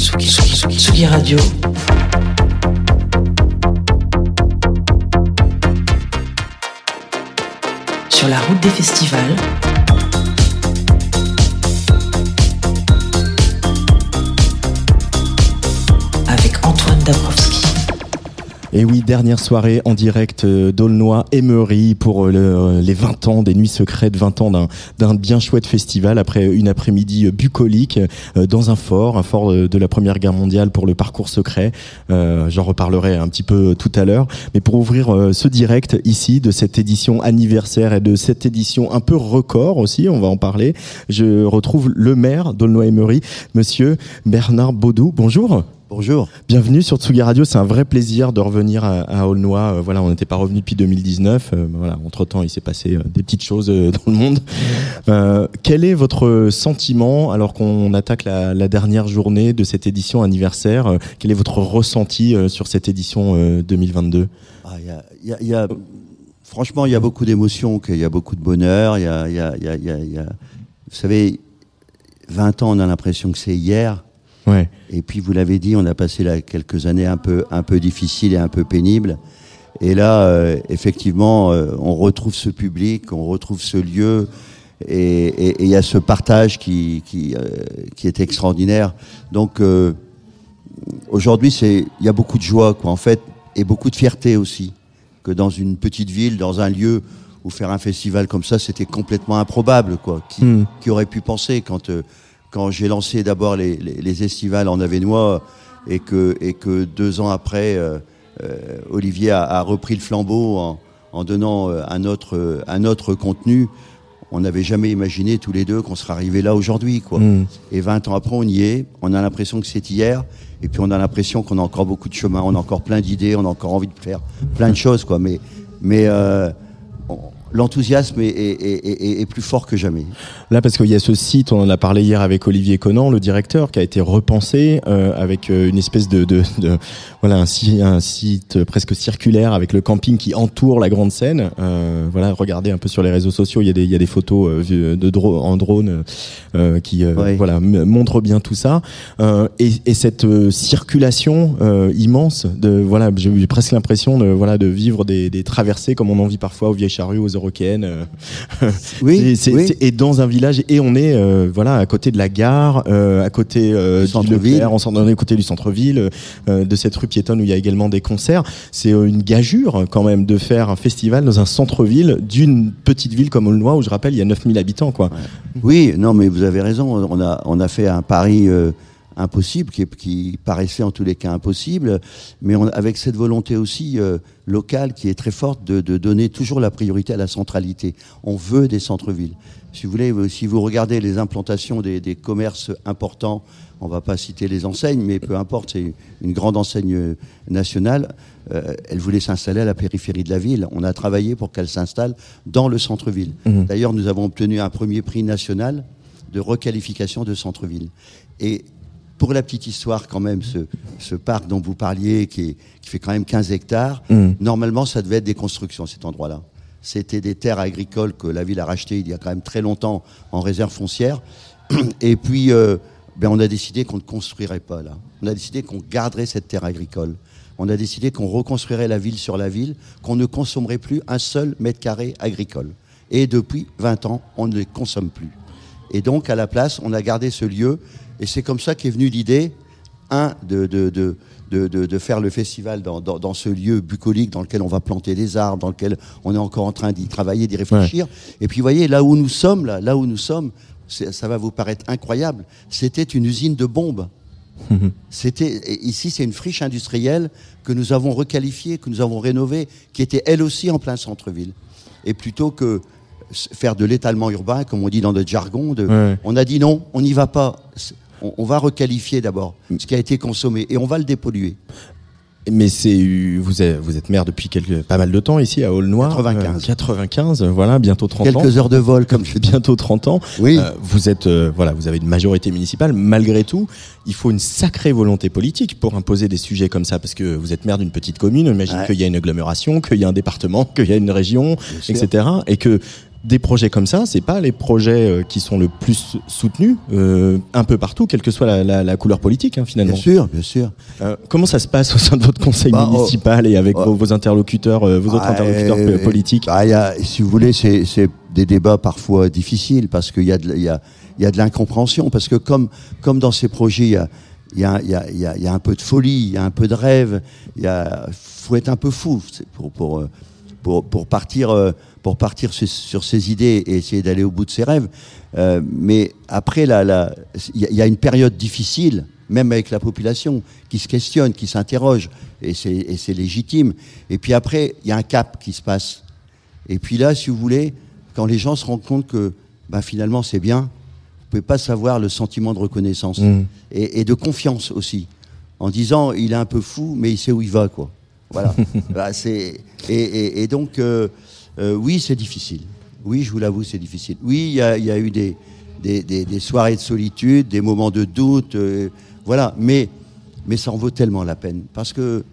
Tsugi, Tsugi, Tsugi, Radio. Sur la route des festivals. Avec Antoine Dabrowski. Et oui, dernière soirée en direct euh, d'Aulnoy Emery pour euh, euh, les 20 ans des Nuits Secrètes, 20 ans d'un- bien chouette festival après une après-midi bucolique dans un fort, un fort de la Première Guerre mondiale pour le parcours secret. J'en reparlerai un petit peu tout à l'heure. Mais pour ouvrir ce direct ici de cette édition anniversaire et de cette édition un peu record aussi, on va en parler, je retrouve le maire d'Aulnoy Emery, monsieur Bernard Baudou. Bonjour. Bonjour. Bienvenue sur Tsugi Radio. C'est un vrai plaisir de revenir à, à Aulnoy. Euh, voilà, on n'était pas revenu depuis 2019. Euh, voilà, entre temps, il s'est passé euh, des petites choses dans le monde. Quel est votre sentiment alors qu'on attaque la, la dernière journée de cette édition anniversaire Quel est votre ressenti sur cette édition euh, 2022 Ah, il y a- il y a- il y a- franchement, il y a beaucoup d'émotions, qu'il y a beaucoup de bonheur. Il il il il il y a- vous savez, 20 ans, on a l'impression que c'est hier. Ouais. Et puis, vous l'avez dit, on a passé là quelques années un peu, un peu difficiles et un peu pénibles. Et là, euh, effectivement, euh, on retrouve ce public, on retrouve ce lieu, et il y a ce partage qui, qui, euh, qui est extraordinaire. Donc, euh, aujourd'hui, c'est, il y a beaucoup de joie, quoi, en fait, et beaucoup de fierté aussi, que dans une petite ville, dans un lieu où faire un festival comme ça, c'était complètement improbable, quoi. Qui, Mm. qui aurait pu penser quand euh, quand j'ai lancé d'abord les, les, les estivales en Avenois et que et que deux ans après, euh, euh, Olivier a, a repris le flambeau en, en donnant euh, un autre euh, un autre contenu. On n'avait jamais imaginé tous les deux qu'on serait arrivé là aujourd'hui, quoi. Mm. Et 20 ans après, on y est. On a l'impression que c'est hier. Et puis on a l'impression qu'on a encore beaucoup de chemin. On a encore plein d'idées. On a encore envie de faire plein de choses, quoi. Mais, mais euh, l'enthousiasme est, est- est- est- plus fort que jamais. Là, parce qu'il y a ce site, on en a parlé hier avec Olivier Conan, le directeur, qui a été repensé euh, avec euh, une espèce de, de, de- voilà un, si- un site presque circulaire avec le camping qui entoure la grande scène. Euh, voilà, regardez un peu sur les réseaux sociaux, il y a des, il y a des photos euh, de dro en drone euh, qui euh, Ouais. voilà montrent bien tout ça. Euh, et, et cette circulation euh, immense, de voilà, j'ai presque l'impression de voilà de vivre des, des traversées comme on en vit parfois aux vieilles charrues, aux Euh, Oui, c'est- c'est- oui. c'est- et dans un village et on est euh, voilà à côté de la gare, euh, à côté Du centre-ville. On est à côté du centre-ville, de cette rue piétonne où il y a également des concerts. C'est une gageure quand même de faire un festival dans un centre-ville d'une petite ville comme Aulnoy où je rappelle il y a 9000 habitants quoi. Oui, non, mais vous avez raison. On a, on a fait un pari impossible, qui, qui paraissait en tous les cas impossible, mais on, avec cette volonté aussi euh, locale qui est très forte de, de donner toujours la priorité à la centralité. On veut des centres-villes. Si vous voulez, si vous regardez les implantations des, des commerces importants, on va pas citer les enseignes, mais peu importe, c'est une grande enseigne nationale. euh, elle voulait s'installer à la périphérie de la ville. On a travaillé pour qu'elle s'installe dans le centre-ville. Mhm. D'ailleurs, nous avons obtenu un premier prix national de requalification de centre-ville. Et pour la petite histoire, quand même, ce, ce parc dont vous parliez, qui, est- qui fait quand même 15 hectares, Mhm. normalement, ça devait être des constructions, cet endroit-là. C'était des terres agricoles que la ville a rachetées il y a quand même très longtemps en réserve foncière. Et puis, euh, ben, on a décidé qu'on ne construirait pas là. On a décidé qu'on garderait cette terre agricole. On a décidé qu'on reconstruirait la ville sur la ville, qu'on ne consommerait plus un seul mètre carré agricole. Et depuis 20 ans, on ne les consomme plus. Et donc, à la place, on a gardé ce lieu. Et c'est comme ça qu'est venue l'idée, un, de, de, de, de, de- de faire le festival dans, dans, dans ce lieu bucolique dans lequel on va planter des arbres, dans lequel on est encore en train d'y travailler, d'y réfléchir. Et puis, vous voyez, là où nous sommes, là, là où nous sommes, ça va vous paraître incroyable, c'était une usine de bombes. C'était ici, c'est une friche industrielle que nous avons requalifiée, que nous avons rénovée, qui était elle aussi en plein centre-ville. Et plutôt que faire de l'étalement urbain, comme on dit dans notre jargon. De, Ouais. On a dit non, on n'y va pas. On, on va requalifier d'abord ce qui a été consommé et on va le dépolluer. Mais c'est vous êtes, vous êtes maire depuis quelques, pas mal de temps ici à Aulnoy. 95. Euh, 95, voilà, bientôt 30 ans. Quelques heures de vol, comme je dis. bientôt 30 ans. Oui. Euh, vous êtes, euh, voilà, vous avez une majorité municipale. Malgré tout, il faut une sacrée volonté politique pour imposer des sujets comme ça, parce que vous êtes maire d'une petite commune. On imagine Ouais. qu'il y a une agglomération, qu'il y a un département, qu'il y a une région, etc. Et que des projets comme ça, c'est pas les projets euh, qui sont le plus soutenus euh, un peu partout, quelle que soit la, la- la couleur politique, hein, finalement. Bien sûr, bien sûr. Euh, comment ça se passe au sein de votre conseil Bah, oh. municipal et avec Oh. vos, vos interlocuteurs, euh, vos autres Ah, interlocuteurs euh, po- politiques bah, y a, Si vous voulez, c'est des débats parfois difficiles parce qu'il y a de, y a, y a de l'incompréhension. Parce que comme, comme dans ces projets, il y a, il y, a, il y, a, il y, a, un peu de folie, il y a un peu de rêve. Il y a, faut être un peu fou pour, pour, euh, pour, pour partir, euh, pour partir sur, sur ses idées et essayer d'aller au bout de ses rêves. Euh, mais après, la, la, il y, a- il y a une période difficile, même avec la population, qui se questionne, qui s'interroge, et c'est légitime. Et puis après, il y a un cap qui se passe. Et puis là, si vous voulez, quand les gens se rendent compte que ben, finalement c'est bien, vous pouvez pas savoir le sentiment de reconnaissance Mm. et, et de confiance aussi, en disant il est un peu fou, mais il sait où il va, quoi. Voilà. Et, et- et donc euh, euh, oui, c'est difficile. Oui, je vous l'avoue, c'est difficile. Oui, il y a, il y a eu des, des, des- des soirées de solitude, des moments de doute, euh, voilà. Mais mais ça en vaut tellement la peine parce que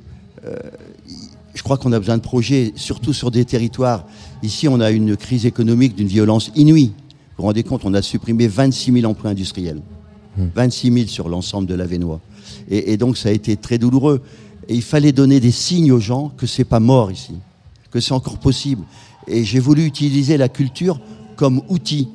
je crois qu'on a besoin de projets, surtout sur des territoires. Ici, on a une crise économique d'une violence inouïe. Vous vous rendez compte, on a supprimé 26 000 emplois industriels. 26 000 sur l'ensemble de l'Avenois. Et, et donc, ça a été très douloureux. Et il fallait donner des signes aux gens que c'est pas mort ici, que c'est encore possible. Et j'ai voulu utiliser la culture comme outil.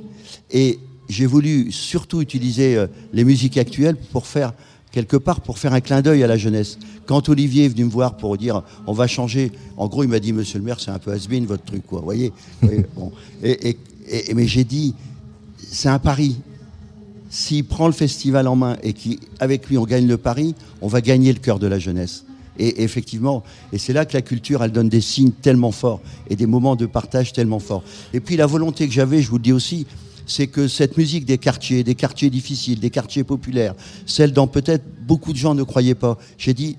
Et j'ai voulu surtout utiliser euh, les musiques actuelles pour faire quelque part pour faire un clin d'œil à la jeunesse. Quand Olivier est venu me voir pour dire on va changer, en gros il m'a dit Monsieur le maire c'est un peu has votre truc quoi, vous voyez? Mais j'ai dit c'est un pari. S'il prend le festival en main et qu'avec lui on gagne le pari, on va gagner le cœur de la jeunesse. Et effectivement, et c'est là que la culture, elle donne des signes tellement forts et des moments de partage tellement forts. Et puis la volonté que j'avais, je vous le dis aussi, c'est que cette musique des quartiers, des quartiers difficiles, des quartiers populaires, celle dont peut-être beaucoup de gens ne croyaient pas, j'ai dit,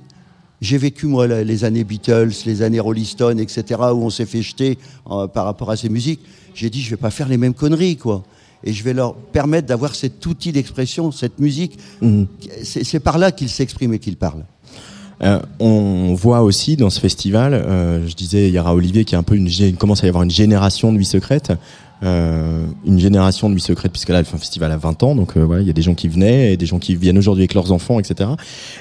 j'ai vécu moi les années Beatles, les années Rolling Stone, etc., où on s'est fait jeter euh, par rapport à ces musiques. J'ai dit, je vais pas faire les mêmes conneries, quoi. Et je vais leur permettre d'avoir cet outil d'expression, cette musique. C'est c'est par là qu'ils s'expriment et qu'ils parlent. Euh, on voit aussi dans ce festival, euh, je disais, il y aura Olivier qui est un peu une, il commence à y avoir une génération de nuits secrètes, euh, une génération de nuits secrètes puisque là, le festival a 20 ans, donc euh, voilà, il y a des gens qui venaient et des gens qui viennent aujourd'hui avec leurs enfants, etc.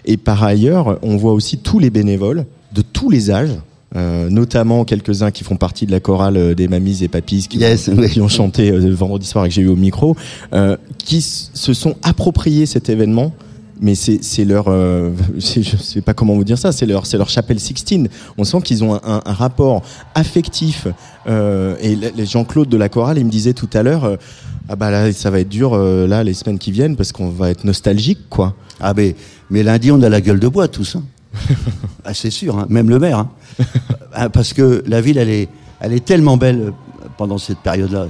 Et par ailleurs, on voit aussi tous les bénévoles de tous les âges. euh, notamment quelques-uns qui font partie de la chorale des mamies et papis qui, Yes, ont, oui. qui ont chanté vendredi soir et que j'ai eu au micro, qui se sont appropriés cet événement mais c'est leur euh, je sais pas comment vous dire ça c'est leur c'est leur chapelle Sixtine on sent qu'ils ont un, un- un rapport affectif euh, et Jean-Claude de la chorale il me disait tout à l'heure euh, ah bah là ça va être dur euh, là les semaines qui viennent parce qu'on va être nostalgique quoi Ah mais, mais lundi, on a la gueule de bois tous. Hein. ah, c'est sûr, hein, même le maire. Hein. Ah, Parce que la ville, elle est, elle est tellement belle euh, pendant cette période-là.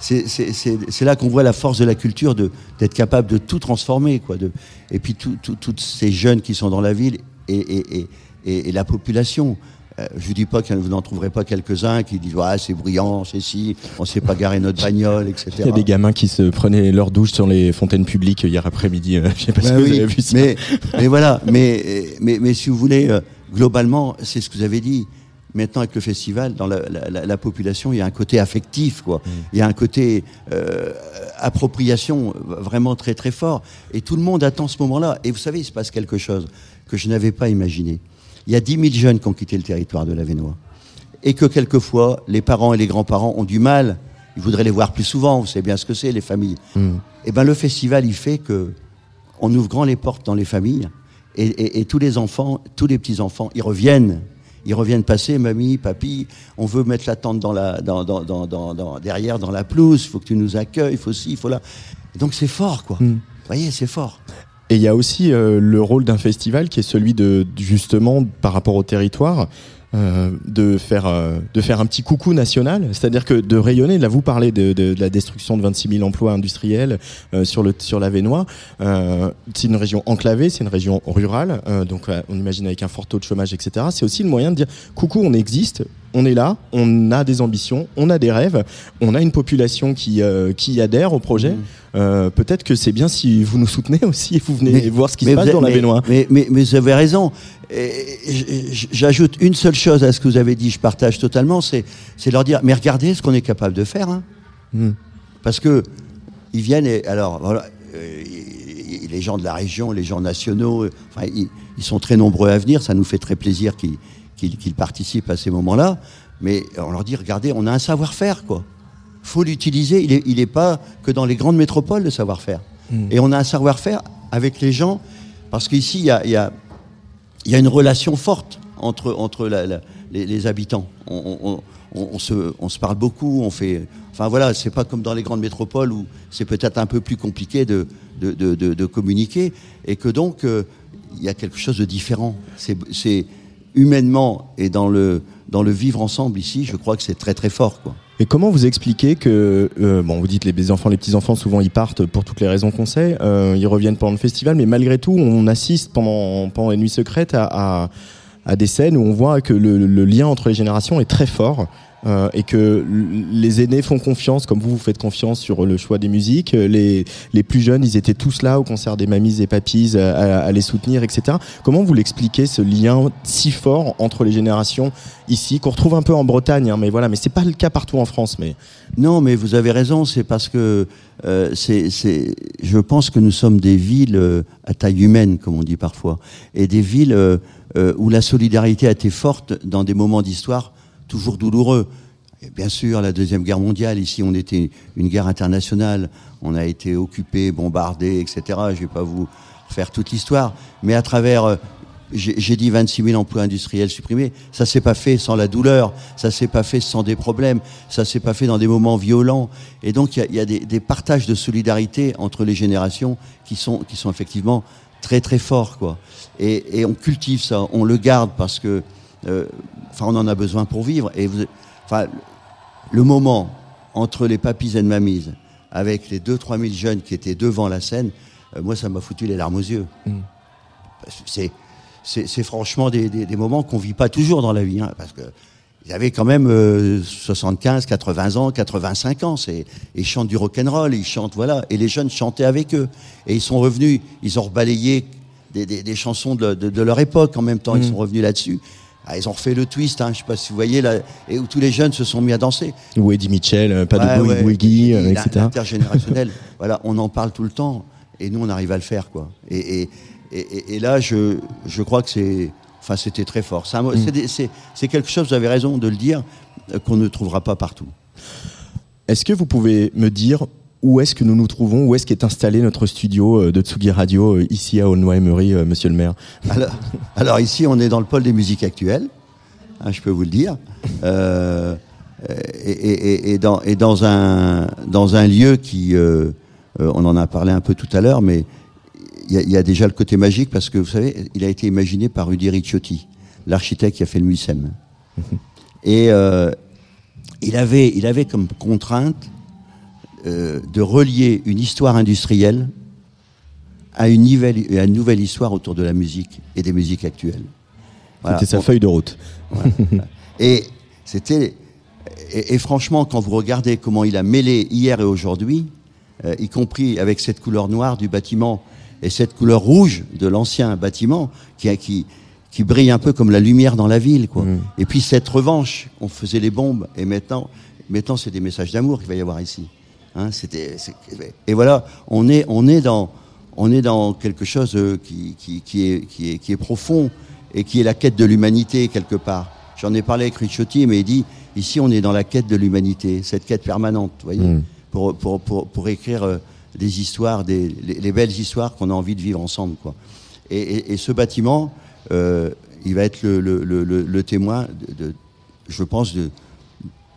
C'est- là qu'on voit la force de la culture de- d'être capable de tout transformer. Quoi, de, et puis tout- tout- toutes ces jeunes qui sont dans la ville et, et, et, et- la population. Euh, je vous dis pas que vous n'en trouverez pas quelques-uns qui disent ah, c'est bruyant, c'est si, on sait pas garer notre bagnole, etc. il y a des gamins qui se prenaient leur douche sur les fontaines publiques hier après-midi euh, je sais pas si Bah vous avez vu ça Mais, mais voilà, mais, mais, mais si vous voulez, euh, globalement, c'est ce que vous avez dit. Maintenant, avec le festival, dans la, la- la- la population, il y a un côté affectif, quoi. Il y a un côté euh, appropriation vraiment très très fort. Et tout le monde attend ce moment-là. Et vous savez, il se passe quelque chose que je n'avais pas imaginé. Il y a 10 000 jeunes qui ont quitté le territoire de l'Avenois. Et que quelquefois, les parents et les grands-parents ont du mal. Ils voudraient les voir plus souvent. Vous savez bien ce que c'est, les familles. Et ben, le festival, il fait que on ouvre grand les portes dans les familles et, et- et tous les enfants, tous les petits enfants, ils reviennent. Ils reviennent passer, mamie, papy, on veut mettre la tente dans la, dans, dans, dans, dans- dans- derrière dans la pelouse, il faut que tu nous accueilles, il faut ci, il faut là. Donc c'est fort, quoi. Vous voyez, c'est fort. Et il y a aussi euh, le rôle d'un festival qui est celui de justement par rapport au territoire euh, de faire euh, de faire un petit coucou national, c'est-à-dire que de rayonner. Là, vous parlez de, de, de la destruction de 26 000 emplois industriels euh, sur le sur la Vénois. Euh, c'est une région enclavée, c'est une région rurale, euh, donc euh, on imagine avec un fort taux de chômage, etc. C'est aussi le moyen de dire coucou, on existe, on est là, on a des ambitions, on a des rêves, on a une population qui euh, qui adhère au projet. Euh, Peut-être que c'est bien si vous nous soutenez aussi et vous venez Mais- voir ce qui se passe dans la mais, mais, vous avez raison. J'ajoute une seule chose à ce que vous avez dit, je partage totalement, c'est leur dire, mais regardez ce qu'on est capable de faire. hein. Hmm. Parce que ils viennent et alors voilà, euh, les gens de la région, les gens nationaux, enfin, ils, ils sont très nombreux à venir. Ça nous fait très plaisir qu'ils qu'ils- participent à ces moments-là. Mais on leur dit, regardez, on a un savoir-faire, quoi. Faut l'utiliser. Il est, il est pas que dans les grandes métropoles le savoir-faire. Et on a un savoir-faire avec les gens parce qu'ici il y a, y a il y a une relation forte entre, entre la- la- les, les habitants. On, on- on- on se, on se parle beaucoup, on fait. Enfin voilà, c'est pas comme dans les grandes métropoles où c'est peut-être un peu plus compliqué de, de, de- de- de communiquer et que donc euh, il y a quelque chose de différent. C'est humainement et dans le, dans le vivre ensemble ici, je crois que c'est très très fort. Quoi. Et comment vous expliquez que, euh, bon, vous dites les, enfants, les petits-enfants, souvent ils partent pour toutes les raisons qu'on sait, euh, ils reviennent pendant le festival, mais malgré tout, on assiste pendant, pendant les nuits secrètes à, à, des scènes où on voit que le lien entre les générations est très fort. Euh, et que les aînés font confiance, comme vous, vous faites confiance sur le choix des musiques. euh, Les, les plus jeunes, ils étaient tous là au concert des mamies et papis à, à- à les soutenir, etc. Comment vous l'expliquez ce lien si fort entre les générations ici, qu'on retrouve un peu en Bretagne, hein, mais voilà, mais c'est pas le cas partout en France, mais Non, mais vous avez raison, c'est parce que euh, c'est, c'est, je pense que nous sommes des villes euh, à taille humaine, comme on dit parfois, et des villes euh, euh, où la solidarité a été forte dans des moments d'histoire toujours douloureux. Bien sûr, la Deuxième Guerre mondiale, ici on était une guerre internationale, on a été occupé, bombardé, etc. Je ne vais pas vous faire toute l'histoire, mais à travers... euh, j'ai dit 26 000 emplois industriels supprimés. Ça s'est pas fait sans la douleur. Ça s'est pas fait sans des problèmes. Ça s'est pas fait dans des moments violents. Et donc il y a, des, partages de solidarité entre les générations qui sont qui sont effectivement très très forts quoi. Et, on cultive ça, on le garde parce que enfin on en a besoin pour vivre. Et vous, enfin le moment entre les papis et mamies avec les 2-3 000 jeunes qui étaient devant la scène, euh, moi ça m'a foutu les larmes aux yeux. Que C'est franchement des, des, des moments qu'on vit pas toujours dans la vie, hein, parce que ils avaient quand même euh, 75, 80 ans, 85 ans. Ils chantent du rock'n'roll, ils chantent voilà, et les jeunes chantaient avec eux. Et ils sont revenus, ils ont rebalayé des, chansons de, de, de leur époque en même temps. Ils sont revenus là-dessus. Ah, ils ont refait le twist, hein, je sais pas si vous voyez là, et où tous les jeunes se sont mis à danser. ou Eddie Mitchell, euh, pas de ouais. Wiggy, euh, Et etc. L'intergénérationnel, voilà, on en parle tout le temps, et nous on arrive à le faire, quoi. Et, et, et, et- et là, je, je crois que c'est, enfin, c'était très fort. C'est c'est quelque chose, vous avez raison de le dire, euh, qu'on ne trouvera pas partout. Est-ce que vous pouvez me dire où est-ce que nous nous trouvons, où est-ce qu'est installé notre studio euh, de Tsugi Radio euh, ici à Aulnoy-Emery, euh, monsieur le maire? Alors, alors ici, on est dans le pôle des musiques actuelles, hein, je peux vous le dire, Euh, et, et- et- et dans, et dans, un, dans un lieu qui, euh, on en a parlé un peu tout à l'heure, mais il y, a- il y a déjà le côté magique parce que vous savez, il a été imaginé par Rudy Ricciotti, l'architecte qui a fait le MUSEM. Et euh, il, avait, il avait comme contrainte euh, de relier une histoire industrielle à une, nouvelle, à une nouvelle histoire autour de la musique et des musiques actuelles. Voilà. C'était sa On- feuille de route. et c'était et, et franchement, quand vous regardez comment il a mêlé hier et aujourd'hui, euh, y compris avec cette couleur noire du bâtiment et cette couleur rouge de l'ancien bâtiment, qui, a- qui qui brille un peu comme la lumière dans la ville, quoi. Et puis cette revanche, on faisait les bombes, et maintenant, maintenant c'est des messages d'amour qu'il va y avoir ici. Hein, c'était, et voilà, on est, on est dans, on est dans quelque chose euh, qui, qui, qui est, qui est, qui est profond et qui est la quête de l'humanité quelque part. J'en ai parlé avec Ricciotti, mais il dit ici on est dans la quête de l'humanité, cette quête permanente, vous voyez, Mm. pour, pour, pour, pour écrire euh, des histoires, des, les, les belles histoires qu'on a envie de vivre ensemble, quoi. Et, et, et ce bâtiment, euh, il va être le, le, le, le- le témoin, de, de- je pense, de,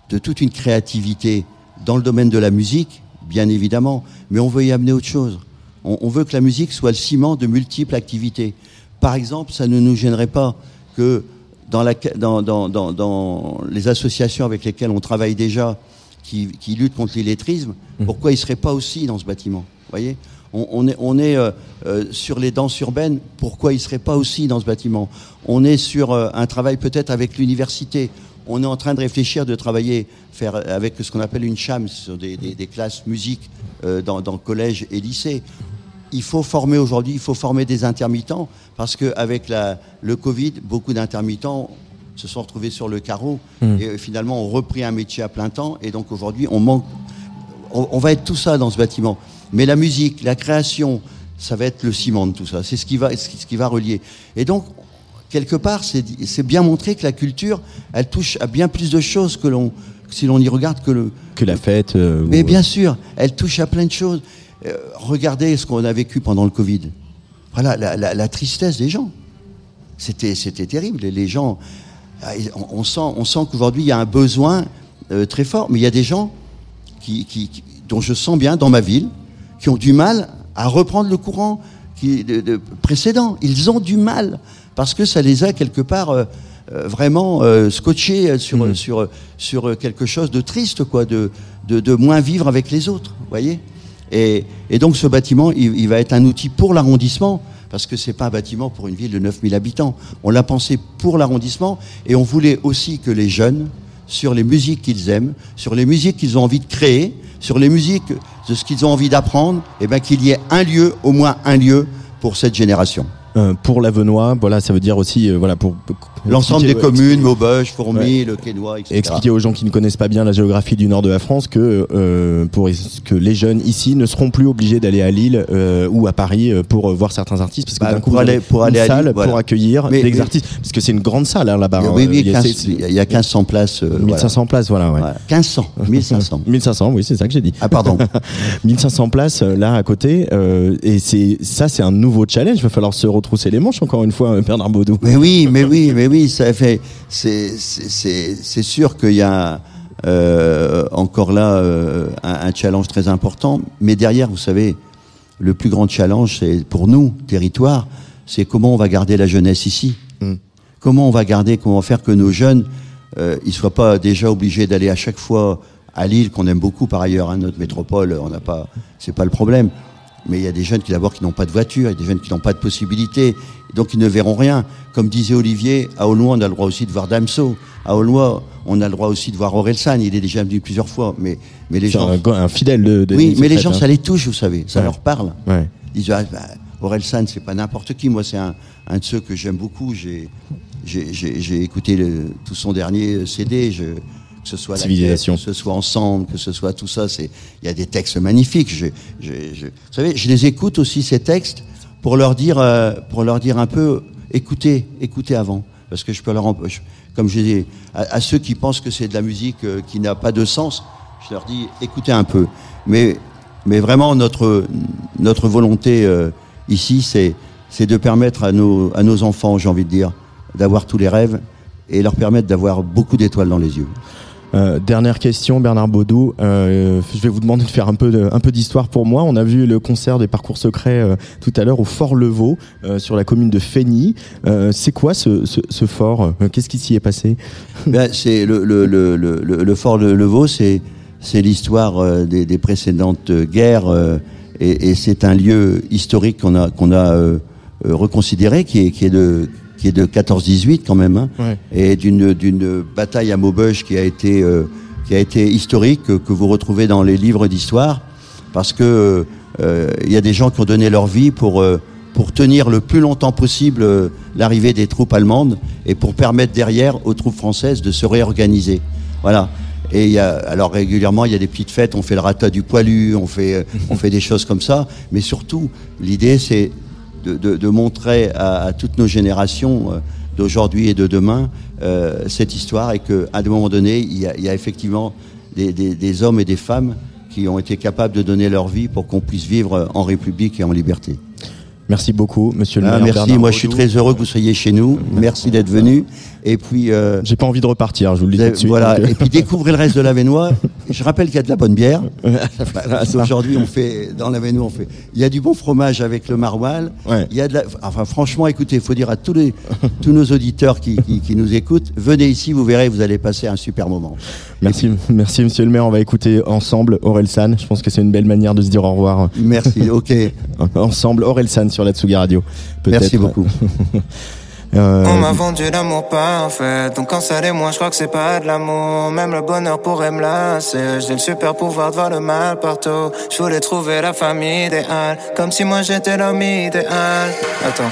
de toute une créativité dans le domaine de la musique, bien évidemment, mais on veut y amener autre chose. On, on veut que la musique soit le ciment de multiples activités. Par exemple, ça ne nous gênerait pas que dans, la, dans, dans, dans, dans les associations avec lesquelles on travaille déjà, qui, qui luttent contre l'illettrisme, pourquoi ils ne seraient pas aussi dans ce bâtiment voyez? On, on est, on est euh, euh, sur les danses urbaines, pourquoi ils ne seraient pas aussi dans ce bâtiment? On est sur euh, un travail peut-être avec l'université. On est en train de réfléchir, de travailler, faire avec ce qu'on appelle une cham sur des, des, des classes musique euh, dans, dans collège et lycée. Il faut former aujourd'hui, il faut former des intermittents parce qu'avec le Covid, beaucoup d'intermittents se sont retrouvés sur le carreau Mm. et finalement ont repris un métier à plein temps et donc aujourd'hui on manque on, on va être tout ça dans ce bâtiment. Mais la musique, la création, ça va être le ciment de tout ça. C'est ce qui va, ce qui va relier. Et donc, quelque part, c'est bien montré que la culture, elle touche à bien plus de choses que l'on, si l'on y regarde que le. Que la fête. euh, Mais ou- bien sûr, elle touche à plein de choses. Euh, regardez ce qu'on a vécu pendant le Covid. Voilà, la, la- la tristesse des gens. C'était, c'était terrible. Les- Les gens, on, on sent, on sent qu'aujourd'hui il y a un besoin euh, très fort. Mais il y a des gens qui, qui- qui- dont je sens bien dans ma ville, qui ont du mal à reprendre le courant qui, de, de- précédent. Ils ont du mal parce que ça les a quelque part euh, euh, vraiment euh, scotchés sur, Mm. sur, sur quelque chose de triste, quoi, de, de, de moins vivre avec les autres. voyez? Et, et donc ce bâtiment, il, il va être un outil pour l'arrondissement. Parce que c'est pas un bâtiment pour une ville de 9000 habitants. On l'a pensé pour l'arrondissement et on voulait aussi que les jeunes, sur les musiques qu'ils aiment, sur les musiques qu'ils ont envie de créer, sur les musiques de ce qu'ils ont envie d'apprendre, eh ben, qu'il y ait un lieu, au moins un lieu pour cette génération. Euh, pour l'Avenois, voilà, ça veut dire aussi, euh, voilà, pour pour L'ensemble des communes, Maubeuge, Fourmi, le Quénois, etc. expliquer aux gens qui ne connaissent pas bien la géographie du nord de la France que euh, pour que les jeunes ici ne seront plus obligés d'aller à Lille euh, ou à Paris euh, pour euh, voir certains artistes parce que Bah, d'un coup vous aller- pour une aller à Lille, voilà. pour accueillir Mais- des mais- artistes parce que c'est une grande salle hein, là-bas. oui, oui, Il y a 15 ces- il y a- il y a 1500 places. euh, voilà. 1500 places, voilà. Ouais. Ouais. 1500, 1500. 1500, oui, c'est ça que j'ai dit. Ah pardon. 1500 places euh, là à côté, euh, et c'est ça, c'est un nouveau challenge. Il va falloir se retrousser les manches encore une fois, euh, Bernard Baudou. Mais oui, mais oui, mais oui, ça fait. C'est sûr qu'il y a euh, encore là euh, un, un challenge très important. Mais derrière, vous savez, le plus grand challenge, c'est pour nous, territoire, c'est comment on va garder la jeunesse ici. Mm. Comment on va garder, comment faire que nos jeunes, euh, ils soient pas déjà obligés d'aller à chaque fois à Lille, qu'on aime beaucoup par ailleurs, hein, notre métropole, on n'a pas, c'est pas le problème. Mais il y a des jeunes qui d'abord qui n'ont pas de voiture, il y a des jeunes qui n'ont pas de possibilités, donc ils ne verront rien. Comme disait Olivier, à Aulnois, on a le droit aussi de voir Damso. À Aulnois, on a le droit aussi de voir Orelsan. Il est déjà venu plusieurs fois, mais mais les gens, un, un fidèle de. de oui, mais les gens, hein. ça les touche, vous savez, ça Ouais. leur parle. Ouais. Ils disent, ah, bah, Orelsan, c'est pas n'importe qui. Moi, c'est un, un de ceux que j'aime beaucoup. J'ai, j'ai, écouté le- tout son dernier CD. Je, que ce soit La Civilisation. Que ce soit Ensemble, que ce soit tout ça. C'est, il y a des textes magnifiques. Je, je, je- vous savez, je les écoute aussi ces textes pour leur dire, euh, pour leur dire un peu, écoutez, écoutez avant, parce que je peux leur, comme je dis, à, à ceux qui pensent que c'est de la musique euh, qui n'a pas de sens, je leur dis, écoutez un peu. Mais, mais vraiment notre notre volonté euh, ici, c'est c'est de permettre à nos à nos enfants, j'ai envie de dire, d'avoir tous les rêves et leur permettre d'avoir beaucoup d'étoiles dans les yeux. Euh, dernière question, Bernard Baudou. Euh, je vais vous demander de faire un peu de- un peu d'histoire pour moi. On a vu le concert des Parcours Secrets euh, tout à l'heure au Fort Levaux, euh, sur la commune de Fény. Euh, c'est quoi ce, ce, ce fort? Qu'est-ce qui s'y est passé? Ben, c'est le, le, le, le, fort Levaux, c'est c'est l'histoire des, des précédentes guerres et, et c'est un lieu historique qu'on a qu'on a reconsidéré qui est qui est de qui est de 14-18 quand même hein, Ouais. et d'une d'une bataille à Maubeuge qui a été euh, qui a été historique que, que vous retrouvez dans les livres d'histoire parce que euh, il y a des gens qui ont donné leur vie pour euh, pour tenir le plus longtemps possible l'arrivée des troupes allemandes et pour permettre derrière aux troupes françaises de se réorganiser. Voilà. Et il y a, alors régulièrement, il y a des petites fêtes, on fait le rata du poilu, on fait, on fait des choses comme ça. Mais surtout, l'idée, c'est de, de, de montrer à, à toutes nos générations euh, d'aujourd'hui et de demain euh, cette histoire et qu'à un moment donné, il y a, il y a effectivement des, des, des hommes et des femmes qui ont été capables de donner leur vie pour qu'on puisse vivre en République et en liberté. Merci beaucoup, Monsieur le Ah, maire. merci, Bernard moi je suis très heureux que vous soyez chez nous. Merci d'être venu. Et puis, euh, J'ai pas envie de repartir. Je vous le dis tout de suite. voilà. donc, euh, Et puis découvrez le reste de l'Avenois. Je rappelle qu'il y a de la bonne bière. Aujourd'hui, on fait dans l'avenue, on fait. Il y a du bon fromage avec le maroilles. Ouais. Il y a de la. Enfin, franchement, écoutez, il faut dire à tous les tous nos auditeurs qui, qui, qui nous écoutent, venez ici, vous verrez, vous allez passer un super moment. Merci, merci Monsieur le maire. On va écouter ensemble Aurel San. Je pense que c'est une belle manière de se dire au revoir. Merci. Ok. Ensemble, Aurel San sur la Tsugi Radio. Merci beaucoup. Euh, On m'a vendu l'amour parfait. Donc quand ça l'est moi je crois que c'est pas de l'amour. Même le bonheur pourrait me lasser. J'ai le super pouvoir de voir le mal partout. Je voulais trouver la famille idéale. Comme si moi j'étais l'homme idéal. Attends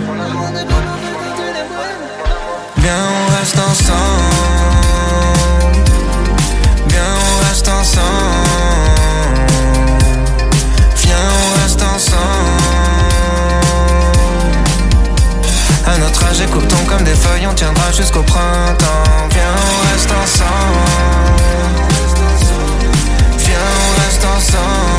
Viens, on reste ensemble. Viens, on reste ensemble. Viens, on reste ensemble. À notre âge, écoutons comme des feuilles, on tiendra jusqu'au printemps. Viens, on reste ensemble. Viens, on reste ensemble.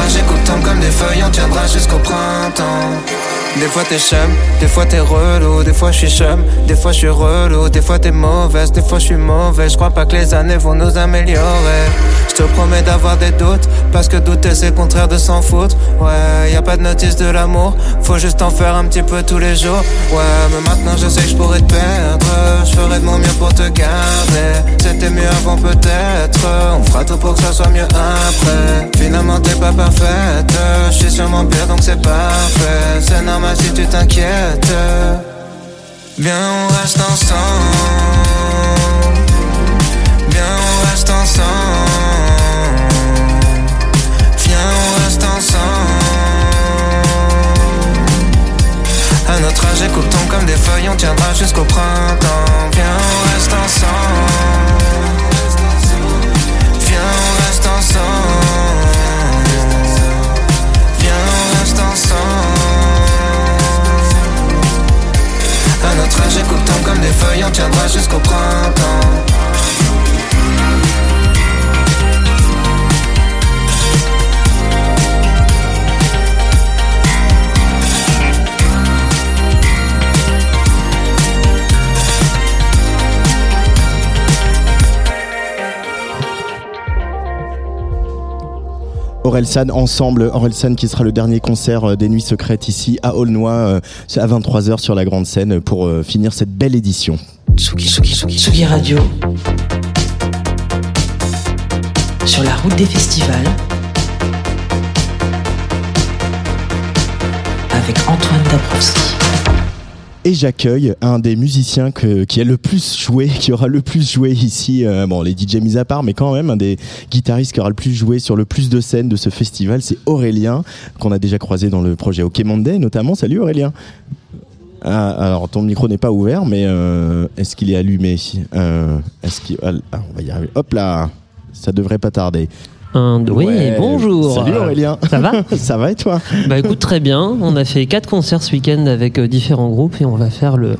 Âge, écoutons comme des feuilles, on tiendra jusqu'au printemps. Des fois t'es chum, des fois t'es relou, des fois je suis chum, des fois je suis relou, des fois t'es mauvaise, des fois je suis mauvais. Je crois pas que les années vont nous améliorer. Je te promets d'avoir des doutes, parce que douter c'est contraire de s'en foutre. Ouais, y a pas de notice de l'amour, faut juste en faire un petit peu tous les jours. Ouais, mais maintenant je sais que je pourrais te perdre, je ferai de mon mieux pour te garder. C'était mieux avant peut-être, on fera tout pour que ça soit mieux après. Finalement t'es pas parfaite, je suis sûrement pire donc c'est parfait. C'est normal si tu t'inquiètes. Viens, on reste ensemble. Viens, on reste ensemble. Viens, on reste ensemble. À notre âge, écoutons comme des feuilles, on tiendra jusqu'au printemps. Viens, on reste ensemble. Âge, écoutons comme des feuilles, on tiendra jusqu'au printemps. Orelsan ensemble, Orelsan qui sera le dernier concert euh, des Nuits Secrètes ici à Aulnoy euh, à 23h sur la grande scène pour euh, finir cette belle édition. Tsugi, Tsugi, Tsugi, Tsugi Radio. Sur la route des festivals. Avec Antoine Dabrowski. Et j'accueille un des musiciens qui a le plus joué, qui aura le plus joué ici, euh, bon les DJ mis à part, mais quand même un des guitaristes qui aura le plus joué sur le plus de scènes de ce festival, c'est Aurélien, qu'on a déjà croisé dans le projet OK Monday notamment. Salut Aurélien ah, alors ton micro n'est pas ouvert, mais euh, est-ce qu'il est allumé? Euh, Est-ce ah, on va y arriver. Hop là, ça devrait pas tarder. Oui, Ouais. bonjour. Salut Aurélien. Ça va ça va et toi Bah écoute, très bien. On a fait quatre concerts ce week-end avec euh, différents groupes et on va faire le,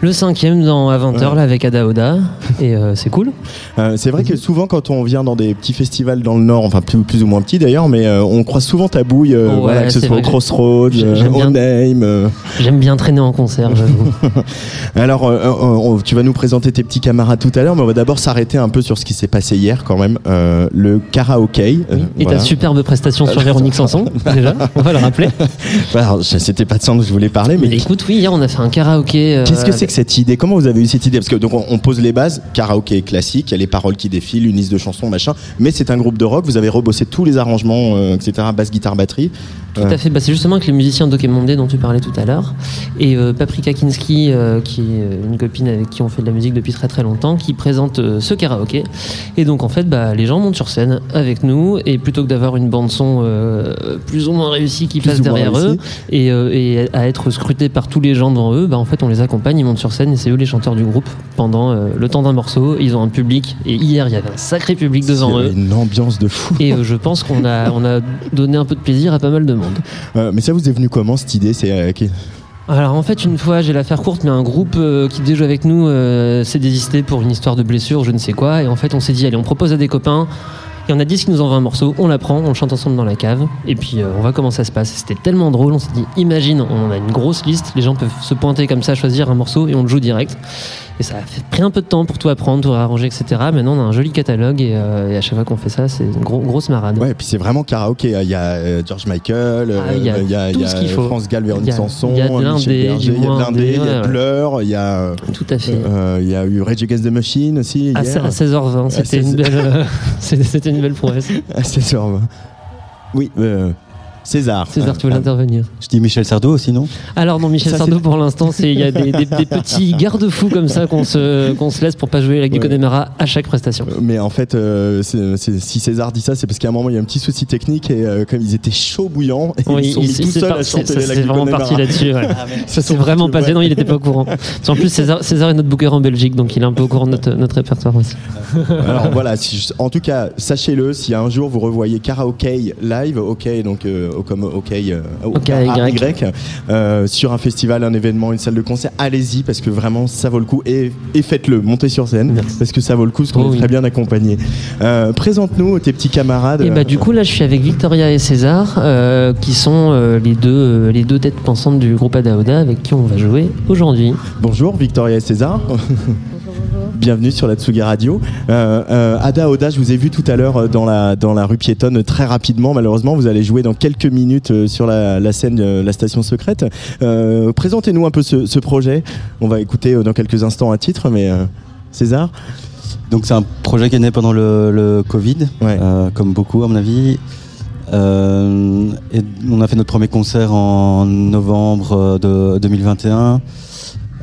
le cinquième dans, à 20h là avec Ada Oda. Et euh, c'est cool. Euh, c'est vrai que souvent quand on vient dans des petits festivals dans le Nord, enfin plus, plus ou moins petits d'ailleurs, mais on croise souvent ta bouille, Ouais, voilà, que ce soit au Crossroads, bien. Name. J'aime bien traîner en concert, j'avoue. Alors, on- tu vas nous présenter tes petits camarades tout à l'heure, mais on va d'abord s'arrêter un peu sur ce qui s'est passé hier quand même. Le euh. Et voilà. ta superbe prestation sur Véronique Sanson, déjà, on va le rappeler. Alors, je- c'était pas de ça dont je voulais parler, mais Mais écoute, oui, hier on a fait un karaoké. euh, Qu'est-ce que c'est que cette idée? Comment vous avez eu cette idée? Parce que donc on, pose les bases, karaoké classique, il y a les paroles qui défilent, une liste de chansons, machin. Mais c'est un groupe de rock. Vous avez rebossé tous les arrangements, euh, etc. Basse, guitare, batterie. Tout à fait. Bah, c'est justement avec les musiciens d'Okémondé dont tu parlais tout à l'heure. Et euh, Paprika Kinski, euh, qui est euh, une copine avec qui on fait de la musique depuis très très longtemps, qui présente euh, ce karaoké. Et donc en fait, bah, les gens montent sur scène avec nous. Et plutôt que d'avoir une bande-son euh, plus ou moins réussie qui Plus passe derrière eux et, euh, et à être scrutés par tous les gens devant eux, bah, en fait, on les accompagne, ils montent sur scène et c'est eux les chanteurs du groupe pendant euh, le temps d'un morceau. Ils ont un public. Et hier, il y avait un sacré public devant eux. une ambiance de fou. Et je pense qu'on a, on a donné un peu de plaisir à pas mal de monde. Mais ça vous est venu comment cette idée? C'est qui- Alors en fait, une fois, j'ai la faire courte, mais un groupe euh, qui déjà avec nous euh, s'est désisté pour une histoire de blessure, je ne sais quoi. Et en fait, on s'est dit, allez, on propose à des copains. Il y en a 10 qui nous envoient un morceau, on la prend, on le chante ensemble dans la cave, et puis euh, on voit comment ça se passe. C'était tellement drôle, on s'est dit, imagine, on a une grosse liste, les gens peuvent se pointer comme ça, choisir un morceau, et on le joue direct. Et ça a fait- pris un peu de temps pour tout apprendre, tout réarranger, etc. Maintenant, on a un joli catalogue, et, euh, et à chaque fois qu'on fait ça, c'est une gros- grosse marade. Ouais, et puis c'est vraiment karaoké. Il y a euh, Ah, George Michael, euh, il y a il y a, tout il y a ce qu'il faut. France Gall, Véronique Sanson, il y a de l'indé, il y a de l'indé, indé, il y a. Blur, il y a, Tout à fait. euh, il y a eu Rage Against the Machine aussi. À, hier. à 16h20, c'était une, 16. belle, une belle prouesse. À 16h20. Oui, euh, César. César, tu veux Euh, l'intervenir Je dis Michel Sardou aussi, non? Alors non, Michel Ça, Sardou pour l'instant, il y a des, des- des petits garde-fous comme ça qu'on se qu'on se laisse pour pas jouer avec du. Connemara à chaque prestation. Mais en fait, euh, c'est- c'est- si César dit ça, c'est parce qu'à un moment, il y a un petit souci technique et euh, comme ils étaient chauds bouillants, et ils sont mis il- tout c'est seuls à chanter ça, c'est vraiment parti là-dessus. ouais. Ça, C'est vraiment passé. ouais. Non, il était pas au courant. Qu'en plus, César, César est notre booker en Belgique, donc il est un peu au courant de notre, notre répertoire aussi. Alors voilà, si- en tout cas, sachez-le, si un jour vous revoyez Karaoke live, ok, donc euh, comme ok, euh, Ok, Y. Euh, sur un festival, un événement, une salle de concert, allez-y parce que vraiment ça vaut le coup et, et faites-le, montez sur scène Merci. parce que ça vaut le coup, parce qu'on Oh est oui. très bien accompagné. Euh, Présente-nous tes petits camarades. Et bah du coup là, je suis avec Victoria et César, qui sont les deux les deux têtes pensantes du groupe Adaoda, avec qui on va jouer aujourd'hui. Bonjour Victoria et César. Bienvenue sur la Tsugi Radio. Euh, euh, Ada Oda, je vous ai vu tout à l'heure euh, dans la, dans la rue piétonne très rapidement. Malheureusement, vous allez jouer dans quelques minutes sur la, la scène de la station secrète. Euh, Présentez-nous un peu ce, ce projet. On va écouter dans quelques instants un titre, mais César Donc c'est un projet qui est né pendant le, le Covid, Ouais. comme beaucoup à mon avis. Et on a fait notre premier concert en novembre de 2021.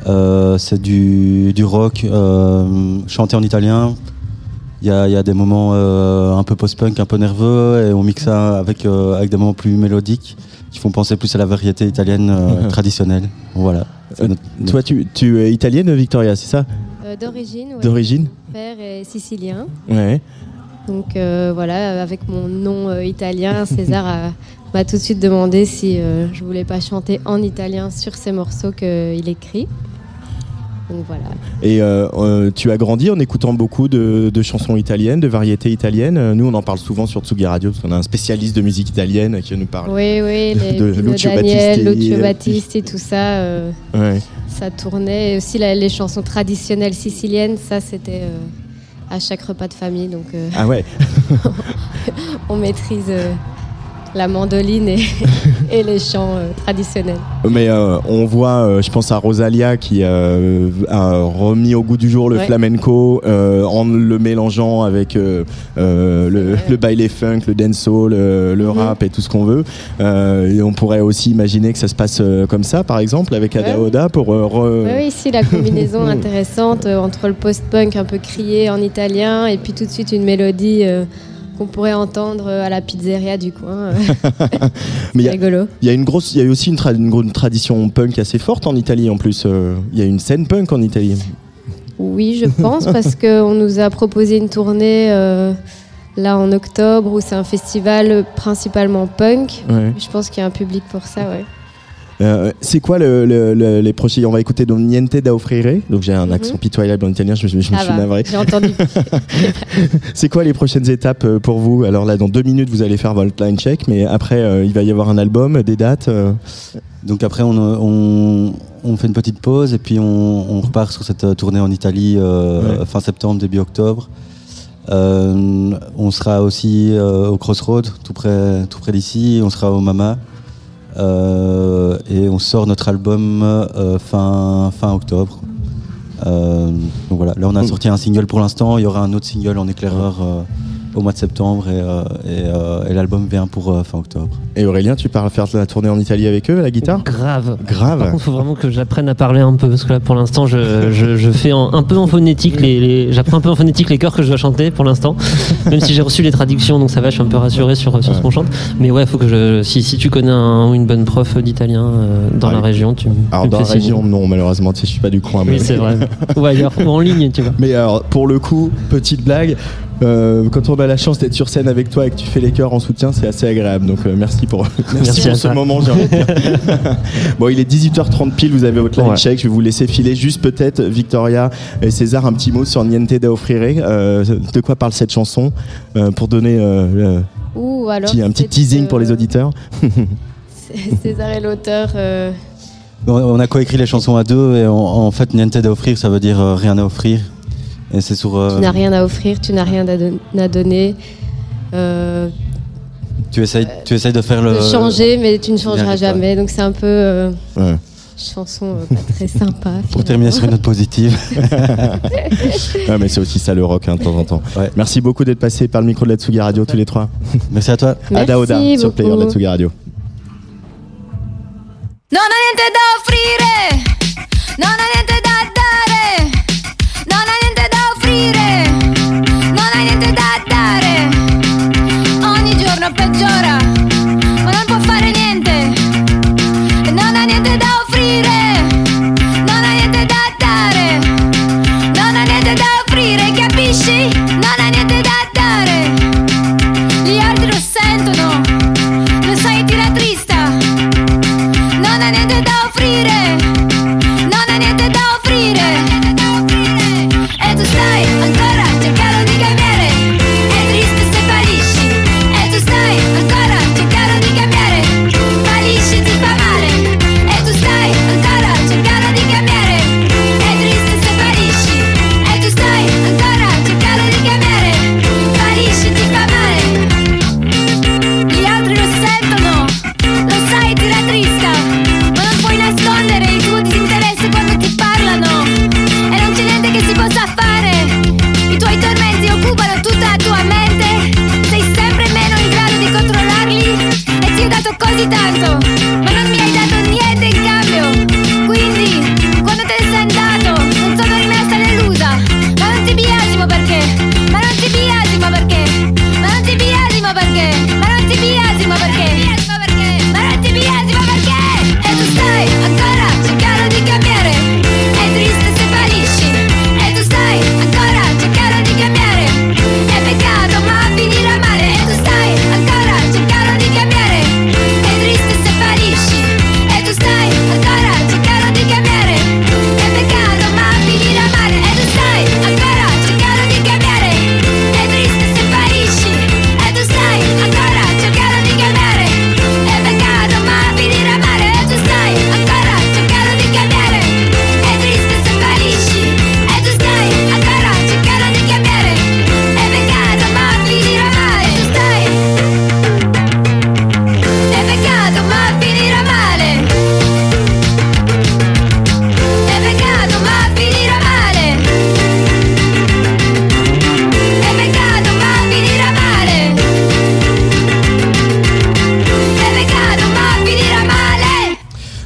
Euh, c'est du, du rock euh, chanté en italien. Il y a, il y a des moments euh, un peu post-punk, un peu nerveux, et on mixe ça avec, euh, avec des moments plus mélodiques qui font penser plus à la variété italienne euh, traditionnelle. Voilà. C'est Euh, notre- notre- Toi, tu, tu es italienne, Victoria, c'est ça? Euh, D'origine, ouais. D'origine Mon père est sicilien. Ouais. Donc euh, voilà, avec mon nom euh, italien, César a- m'a tout de suite demandé si euh, je voulais pas chanter en italien sur ces morceaux qu'il écrit. Donc voilà. Et euh, euh, tu as grandi en écoutant beaucoup de, de chansons italiennes, de variétés italiennes. Euh, Nous, on en parle souvent sur Tsugi Radio parce qu'on a un spécialiste de musique italienne qui nous parle. Oui, oui, les De Lucio Daniel, Battisti. Lucio Battisti, tout ça, euh, Ouais. ça tournait. Et aussi la- les chansons traditionnelles siciliennes, ça c'était euh, à chaque repas de famille. Donc Ah ouais. on maîtrise la mandoline et, et les chants euh, traditionnels. Mais euh, on voit, euh, je pense à Rosalia qui a remis au goût du jour le Ouais. flamenco en le mélangeant avec le, le baile funk, le dancehall, le, le Mhm. rap et tout ce qu'on veut. Et on pourrait aussi imaginer que ça se passe comme ça, par exemple, avec Ada Ouais. Oda pour re- Oui, oui, ici la combinaison intéressante entre le post-punk un peu crié en italien et puis tout de suite une mélodie qu'on pourrait entendre euh, à la pizzeria du coin. euh, Mais il y C'est a- rigolo. Il y a une grosse, il y a aussi une, tra- une tradition punk assez forte en Italie en plus. Euh, Il y a une scène punk en Italie. Oui, je pense, parce qu'on nous a proposé une tournée euh, là en octobre où c'est un festival principalement punk. Ouais. Je pense qu'il y a un public pour ça, ouais. Euh, c'est quoi le, le- le- les prochains On va écouter donc Niente da offrire. Donc j'ai un Mhm. accent pitoyable en italien, je, je- je me suis navré. J'ai entendu. C'est quoi les prochaines étapes euh, pour vous? Alors là, dans deux minutes, vous allez faire votre line check, mais après, euh, il va y avoir un album, des dates. euh. Donc après, on, on, on fait une petite pause et puis on, on repart sur cette tournée en Italie euh, Ouais. fin septembre, début octobre. Euh, on sera aussi euh, au Crossroad, tout près, tout près d'ici. On sera au Mama. Euh, et on sort notre album euh, fin, fin octobre. Euh, donc voilà, là on a sorti un single pour l'instant. Il y aura un autre single en éclaireur au mois de septembre et, euh, et, euh, et l'album vient pour euh, fin octobre. Et Aurélien, tu pars faire la tournée en Italie avec eux, à la guitare? Grave. Par Grave. contre, il faut vraiment que j'apprenne à parler un peu parce que là, pour l'instant, je, je, je fais en- un peu en phonétique les, les- j'apprends un peu en phonétique les chœurs que je dois chanter pour l'instant. Même si j'ai reçu les traductions, donc ça va, je suis un peu rassuré sur, sur ce qu'on chante. Mais ouais, faut que je, si, si tu connais un une bonne prof d'italien euh, dans Ouais. la région, tu, me- Alors tu dans la non, malheureusement, tu sais, je suis pas du coin. mais- Oui, c'est vrai. Ou ailleurs, ou en ligne, tu vois. Mais alors, pour le coup, petite blague, euh, quand on a la chance d'être sur scène avec toi et que tu fais les chœurs en soutien, c'est assez agréable. Donc euh, merci pour, merci ce moment, j'ai envie de dire. bon, il est 18h30 pile, vous avez votre live Ouais. check. Je vais vous laisser filer juste peut-être, Victoria et César, un petit mot sur Niente da Offrire. Euh, de quoi parle cette chanson euh, Pour donner euh, alors. petit- un petit teasing pour les auditeurs. César est l'auteur. euh, On- a coécrit les chansons à deux et en, en fait niente à offrir ça veut dire euh, rien à offrir et c'est sur euh, Tu n'as rien à offrir, tu n'as rien à, don- à donner. Euh, tu essayes tu essayes de faire le de changer, mais tu ne changeras jamais. Donc c'est un peu euh, Ouais. chanson euh, pas très sympa. pour terminer sur une note positive Ah, mais c'est aussi ça le rock hein, de temps en temps. Ouais. Merci beaucoup d'être passé par le micro de la Tsugi Radio tous les trois. merci à toi Merci Ada Oda sur le player de la beaucoup. Tsugi Radio. Non non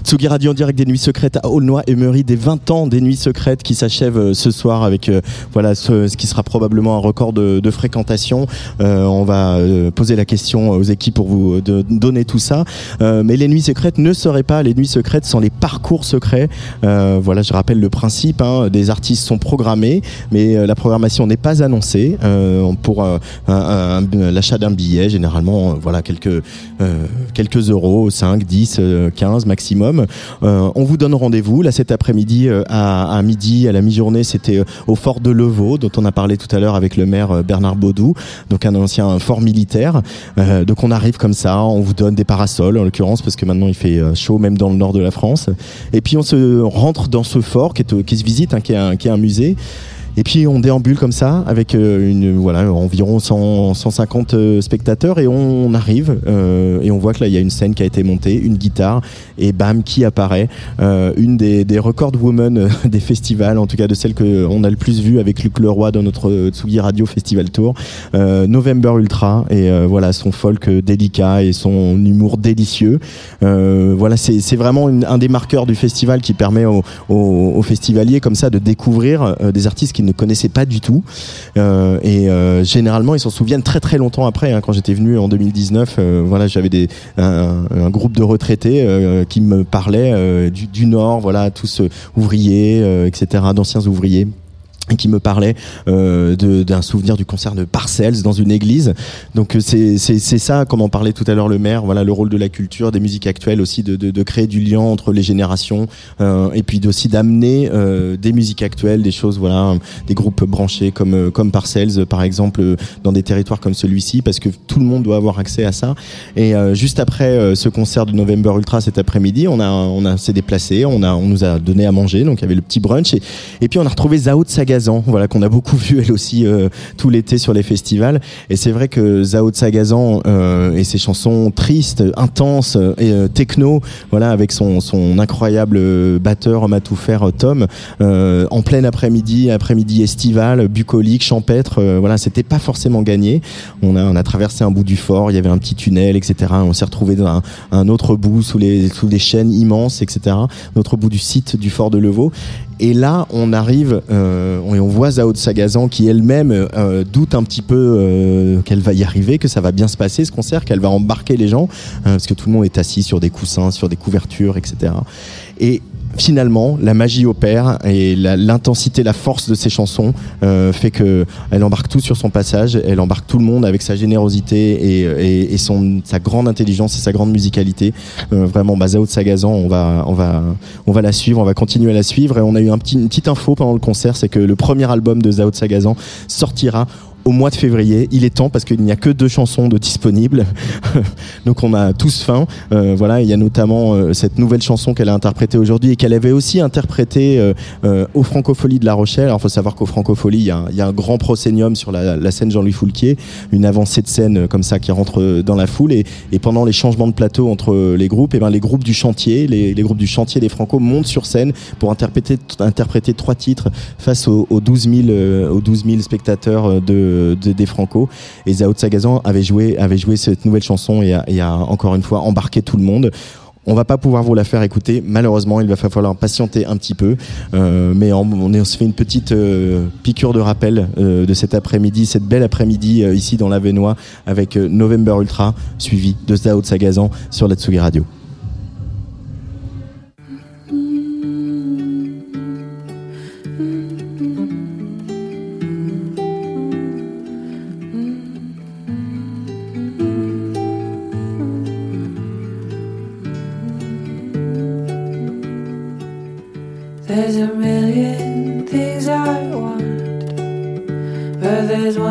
Tsugi Radio en direct des Nuits Secrètes à Aulnoy et Meury, des 20 ans des Nuits Secrètes qui s'achèvent euh, ce soir avec euh, voilà ce, qui sera probablement un record de, fréquentation. Euh, on va poser la question aux équipes pour vous donner tout ça. Mais les Nuits Secrètes ne seraient pas les Nuits Secrètes sans les parcours secrets. Voilà, je rappelle le principe. Hein, des artistes sont programmés, mais la programmation n'est pas annoncée pour l'achat d'un billet. Généralement, voilà quelques quelques euros, 5, 10, euh, 15 maximum. Euh, on vous donne rendez-vous là cet après-midi euh, à, midi, à la mi-journée, c'était euh, au fort de Levaux, dont on a parlé tout à l'heure avec le maire Bernard Baudou, donc un ancien fort militaire. Donc on arrive comme ça, on vous donne des parasols en l'occurrence parce que maintenant il fait chaud même dans le nord de la France. Et puis on se rentre dans ce fort qui, se visite, hein, qui est un musée. Et puis on déambule comme ça avec euh, une voilà environ 100, 150 euh, spectateurs et on, arrive euh, et on voit que là il y a une scène qui a été montée, une guitare et bam qui apparaît, une des, record women des festivals, en tout cas de celles que on a le plus vu avec Luc Leroy dans notre Tsugi Radio Festival Tour, November Ultra et voilà son folk délicat et son humour délicieux. Voilà c'est vraiment un des marqueurs du festival qui permet aux, festivaliers comme ça de découvrir des artistes qu'ils ne connaissaient pas du tout. Euh, et euh, généralement, ils s'en souviennent très très longtemps après. hein. quand j'étais venu en 2019, euh, voilà, j'avais un, groupe de retraités qui me parlaient du, du Nord, voilà, tous ouvriers, etc., d'anciens ouvriers qui me parlait euh, d'un souvenir du concert de Parcells dans une église. Donc euh, c'est ça, comme en parlait tout à l'heure le maire, voilà le rôle de la culture, des musiques actuelles aussi, de, de, créer du lien entre les générations euh, et puis aussi d'amener des musiques actuelles, des choses, voilà, des groupes branchés comme comme Parcells par exemple dans des territoires comme celui-ci, parce que tout le monde doit avoir accès à ça. Et juste après ce concert de November Ultra cet après-midi, on a on a s'est déplacé, on a on nous a donné à manger, donc il y avait le petit brunch et, et puis on a retrouvé Zao de Voilà qu'on a beaucoup vu elle aussi euh, tout l'été sur les festivals. Et c'est vrai que Zao de Sagazan euh, et ses chansons tristes, intenses euh, et euh, techno, voilà avec son son incroyable euh, batteur homme à tout faire euh, Tom, en plein après-midi, après-midi estival, bucolique, champêtre, voilà c'était pas forcément gagné. On a on a traversé un bout du fort, il y avait un petit tunnel, etc. On s'est retrouvé dans un, un autre bout sous les sous des chaînes immenses, etc. L'autre bout du site du fort de Levaux. Et là, on arrive euh, et on voit Zao de Sagazan qui elle-même euh, doute un petit peu euh, qu'elle va y arriver, que ça va bien se passer ce concert, qu'elle va embarquer les gens, euh, parce que tout le monde est assis sur des coussins, sur des couvertures, etc. Et finalement, la magie opère et l'intensité, la force de ses chansons euh, fait que elle embarque tout sur son passage, elle embarque tout le monde avec sa générosité et, et, et son sa grande intelligence et sa grande musicalité. Euh, vraiment, bah, Zao de Sagazan, on va on va on va la suivre, on va continuer à la suivre et on a eu un petit, une petite info pendant le concert, c'est que le premier album de Zao de Sagazan sortira au mois de février. Il est temps parce qu'il n'y a que deux chansons de disponibles. Donc on a tous faim. Euh, voilà, il y a notamment euh, cette nouvelle chanson qu'elle a interprétée aujourd'hui et qu'elle avait aussi interprétée euh, euh, au Francofolie de La Rochelle. Alors il faut savoir qu'au Francofolie, il y, a un, grand procénium sur la, scène Jean-Louis Foulquier, une avancée de scène comme ça qui rentre dans la foule et, pendant les changements de plateau entre les groupes, et ben les groupes du chantier, les, groupes du chantier des Franco montent sur scène pour interpréter, trois titres face aux, aux 12 000 euh, aux 12 000 spectateurs euh, de, de- des Franco. Et Zao Sagazan avait joué avait joué cette nouvelle chanson et a, a encore une fois embarqué tout le monde. On va pas pouvoir vous la faire écouter, malheureusement. Il va falloir patienter un petit peu, Euh, mais on, se fait une petite euh, piqûre de rappel euh, de cet après-midi, cette belle après-midi ici dans l'Avenois avec euh, November Ultra, suivi de Zao Sagazan sur la Tsugi Radio.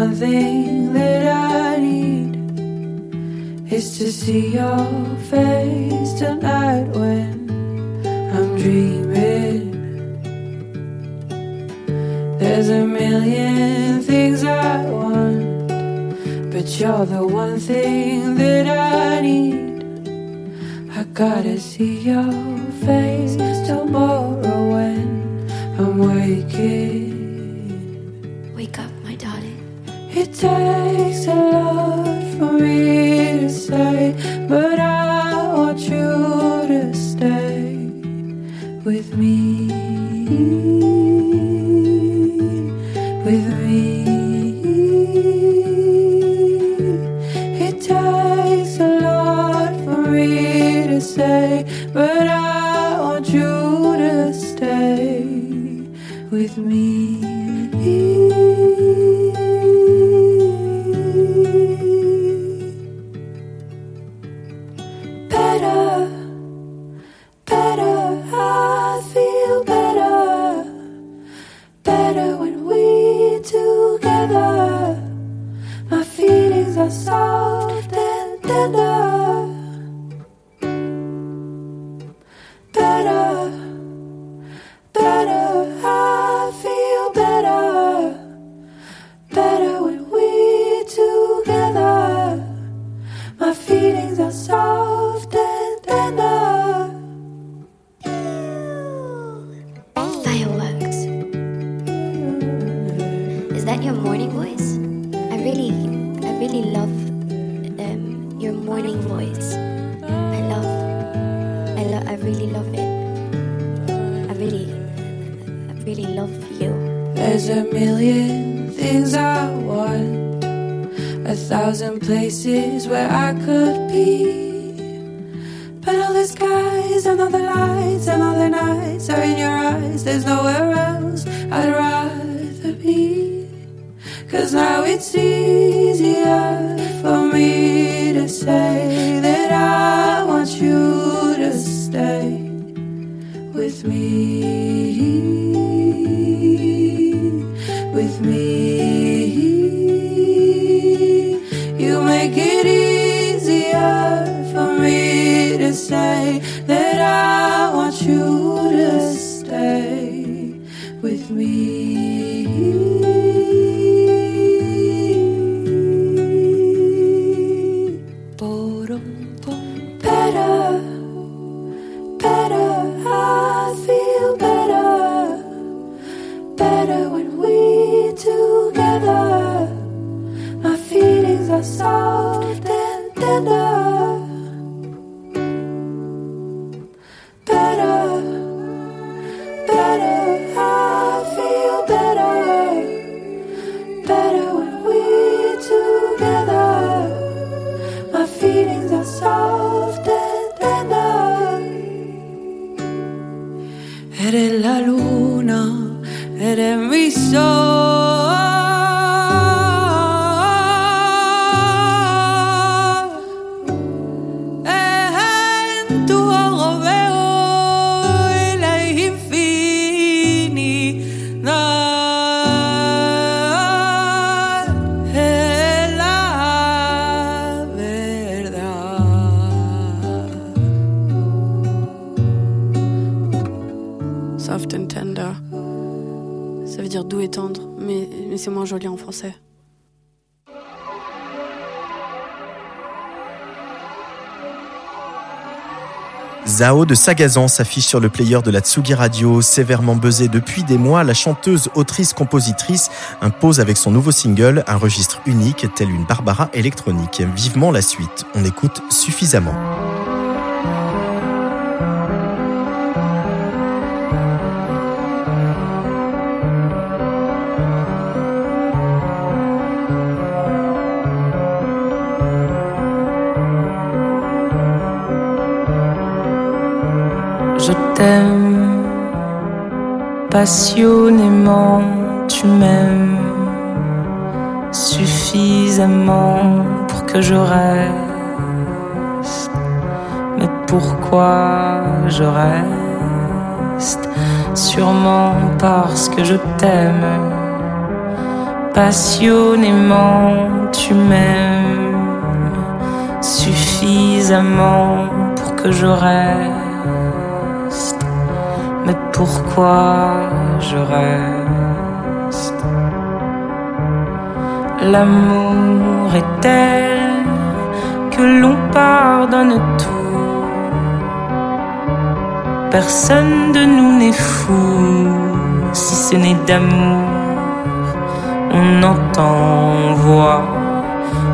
One thing that I need. is to see your face tonight when I'm dreaming. There's a million things I want, but you're the one thing that I need. I gotta see your face tomorrow when I'm waking. Takes a lot for me A million things I want, a thousand places where I could be. But all the skies and all the lights and all the nights are in your eyes. There's nowhere else I'd rather be. Cause now it's easier for me to say that I want you to stay with me. With me. You make it easier for me to say that I want you to stay with me. Zao de Sagazan s'affiche sur le player de la Tsugi Radio. Sévèrement buzzée depuis des mois, la chanteuse, autrice, compositrice impose avec son nouveau single un registre unique, tel une Barbara électronique. Vivement la suite. On écoute suffisamment. Passionnément, tu m'aimes suffisamment pour que je reste. Mais pourquoi je reste? Sûrement parce que je t'aime passionnément, tu m'aimes suffisamment pour que je reste. Pourquoi je reste L'amour est tel que l'on pardonne tout. Personne de nous n'est fou si ce n'est d'amour. On entend, on voit,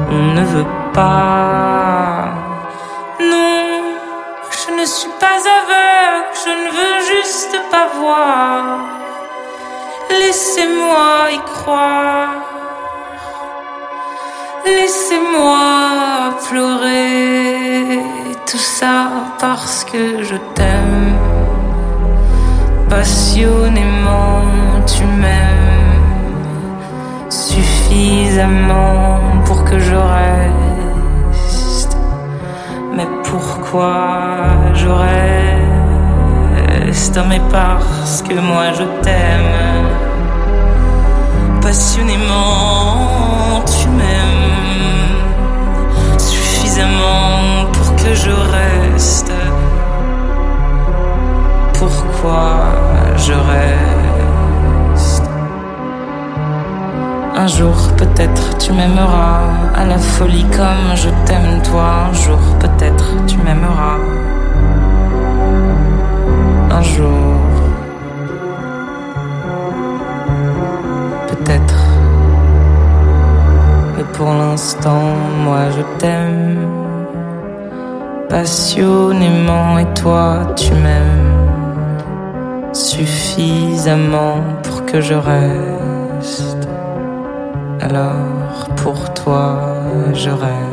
on ne veut pas. Non, je ne suis pas aveugle, je ne veux juste pas voir. Laissez-moi y croire. Laissez-moi pleurer tout ça parce que je t'aime. Passionnément, tu m'aimes suffisamment pour que je reste. Mais pourquoi je reste? destin, mais parce que moi je t'aime. Passionnément, tu m'aimes suffisamment pour que je reste. Pourquoi je reste? Un jour peut-être tu m'aimeras à la folie comme je t'aime toi. Un jour peut-être tu m'aimeras un jour. Peut-être. Mais pour l'instant, moi je t'aime. Passionnément et toi tu m'aimes. Suffisamment pour que je reste. Alors pour toi je reste.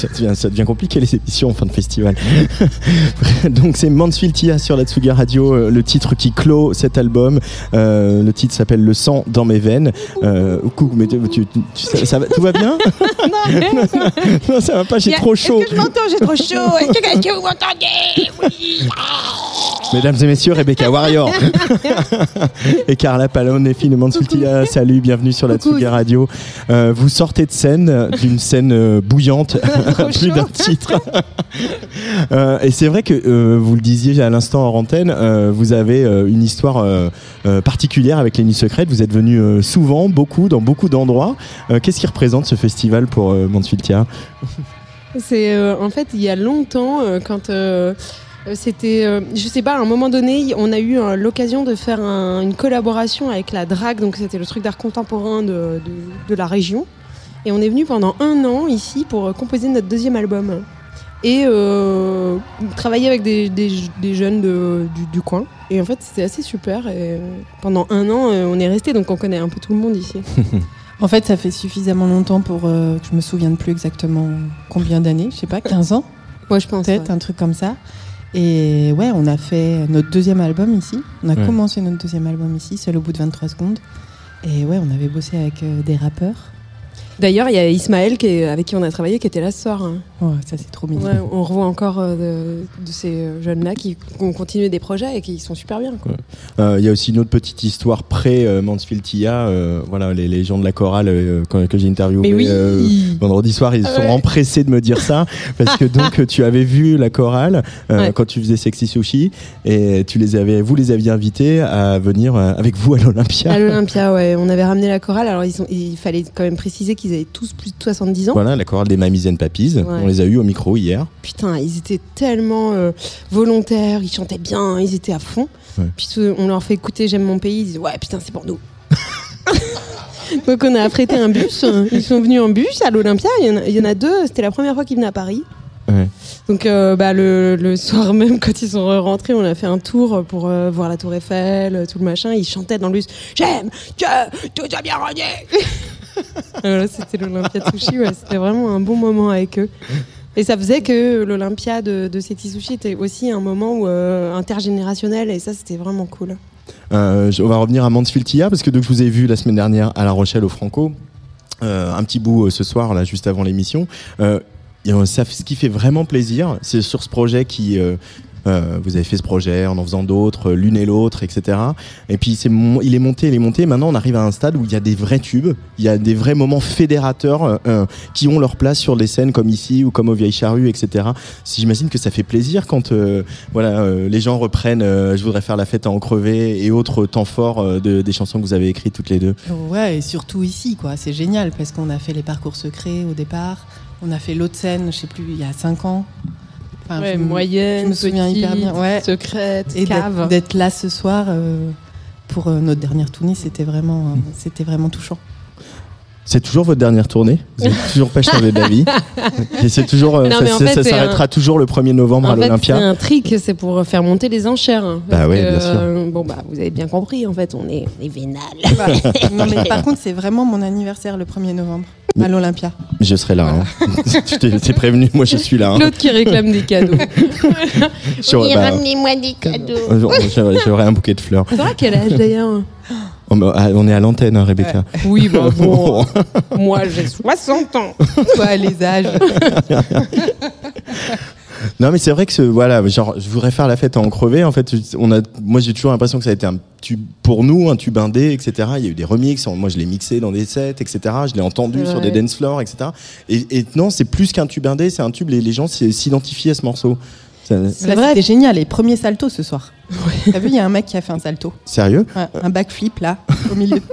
Ça, devient, ça devient compliqué les émissions en fin de festival. Donc c'est Mansfield Tia sur la Tsuga Radio, euh, le titre qui clôt cet album. Euh, le titre s'appelle Le sang dans mes veines. Euh, coucou, mais tu, tu- tu- ça, ça va, tout va bien? Non, ça va pas, j'ai trop chaud. Est-ce que je m'entends? J'ai trop chaud. Est-ce que, est-ce que vous m'entendez? Oui. Mesdames et messieurs, Rebecca Warrior et Carla Palone, filles de Mansfield Salut, bienvenue sur la Tsuga Radio. Euh, vous sortez de scène, d'une scène euh, bouillante, plus d'un titre. Euh, et c'est vrai que euh, vous le disiez à l'instant en antenne, vous avez une histoire particulière avec les Nuits Secrètes. Vous êtes venu souvent, beaucoup, dans beaucoup d'endroits. Qu'est-ce qui représente ce festival pour Mansfield Tia C'est en fait il y a longtemps quand c'était, euh, je sais pas, à un moment donné, on a eu euh, l'occasion de faire un- une collaboration avec la DRAC, donc c'était le truc d'art contemporain de, de- de la région. Et on est venu pendant un an ici pour euh, composer notre deuxième album et euh, travailler avec des, des- des jeunes de- du, du coin. Et en fait, c'était assez super. Et euh, pendant un an, euh, on est resté, donc on connaît un peu tout le monde ici. En fait, ça fait suffisamment longtemps pour euh, que je me souvienne plus exactement combien d'années, je sais pas, 15 ans Ouais, je pense. Peut-être, un truc comme ça. Et ouais, on a fait notre deuxième album ici. On a Ouais. commencé notre deuxième album ici, seul au bout de 23 secondes. Et ouais, on avait bossé avec euh, des rappeurs. D'ailleurs, il y a Ismaël qui est- avec qui on a travaillé qui était là ce soir. hein. Ouais, ça c'est trop mignon. Ouais, on revoit encore euh, de, de ces euh, jeunes-là qui ont continué des projets et qui sont super bien. Euh, Il y a aussi une autre petite histoire pré euh, Mansfield Tia. euh, voilà, les, les gens de la chorale euh, que, que j'ai interviewé oui euh, vendredi soir, ils sont Ouais. empressés de me dire ça parce que donc tu avais vu la chorale euh, Ouais. quand tu faisais Sexy Sushi et tu les avais, vous les aviez invités à venir euh, avec vous à l'Olympia. À l'Olympia, ouais, on avait ramené la chorale. Alors, ils sont- il fallait quand même préciser qu'ils avaient tous plus de 70 ans. Voilà, la chorale des Mamies and Papis. Ouais. On les a eu au micro hier. Putain, ils étaient tellement euh, volontaires, ils chantaient bien, ils étaient à fond. Ouais. Puis euh, on leur fait écouter J'aime mon pays, ils disent Ouais, putain, c'est pour nous. Donc on a affrété un bus, ils sont venus en bus à l'Olympia, il y en a- il y, en a deux, c'était la première fois qu'ils venaient à Paris. Ouais. Donc euh, bah, le, le soir même, quand ils sont rentrés, on a fait un tour pour euh, voir la Tour Eiffel, tout le machin. Ils chantaient dans le bus J'aime que tout a bien renié. voilà, c'était l'Olympia de Sushi, ouais, c'était vraiment un bon moment avec eux. Et ça faisait que l'Olympia de, de Seti Sushi était aussi un moment où, euh, intergénérationnel et ça c'était vraiment cool. Euh, on va revenir à Mansfield Tia parce que donc je vous ai vu la semaine dernière à La Rochelle au Franco. Euh, un petit bout ce soir là juste avant l'émission. Ce qui fait vraiment plaisir, c'est sur ce projet qui euh, vous avez fait ce projet en en faisant d'autres, euh, l'une et l'autre, etc. Et puis il est monté, il est monté. Maintenant, on arrive à un stade où il y a des vrais tubes, il y a des vrais moments fédérateurs euh, qui ont leur place sur des scènes comme ici ou comme au Vieilles Charrues, etc. Si J'imagine que ça fait plaisir quand voilà les gens reprennent. je voudrais faire la fête à en crever et autres temps forts de, des chansons que vous avez écrites toutes les deux. Ouais, et surtout ici, quoi. C'est génial parce qu'on a fait les parcours secrets au départ. On a fait l'autre scène, je sais plus, il y a 5 ans. Enfin, Ouais, je me- moyenne, je me souviens hyper bien. petite, Ouais. secrète, et d'être- cave. d'être là ce soir euh, pour euh, notre dernière tournée, c'était vraiment, euh, c'était vraiment touchant. C'est toujours votre dernière tournée? Vous n'avez toujours pas changé d'avis? Et c'est toujours Non, ça, en ça- fait, ça s'arrêtera un- toujours le 1er novembre En à fait, c'est l'Olympia. un trick, c'est pour faire monter les enchères. hein, Bah bien sûr. bon bah vous avez bien compris, en fait, on est, on est vénal. non, mais par contre, c'est vraiment mon anniversaire le 1er novembre à l'Olympia. Je serai là. hein. je t'ai prévenu, moi je suis là. hein. L'autre qui réclame des cadeaux. Oui, bah, ramenez-moi des cadeaux. euh, J'aurais un bouquet de fleurs. T'auras quel âge d'ailleurs Oh, ah, On est à l'antenne, hein, Rebecca. Oui, bah bon. Moi j'ai 60 ans. Quoi, les âges Non, mais c'est vrai que ce, voilà, genre, je voudrais faire la fête à en crever. En fait, on a, moi, j'ai toujours l'impression que ça a été un tube pour nous, un tube indé, etc. Il y a eu des remixes. Moi, je l'ai mixé dans des sets, etc. Je l'ai entendu Ouais. sur des dance floors, etc. Et, et non, c'est plus qu'un tube indé. C'est un tube. Les, les gens s'identifient à ce morceau. C'est vrai, c'était génial. Les premiers saltos ce soir. T'as vu, il y a un mec qui a fait un salto. Sérieux Ouais, Un backflip là, au milieu.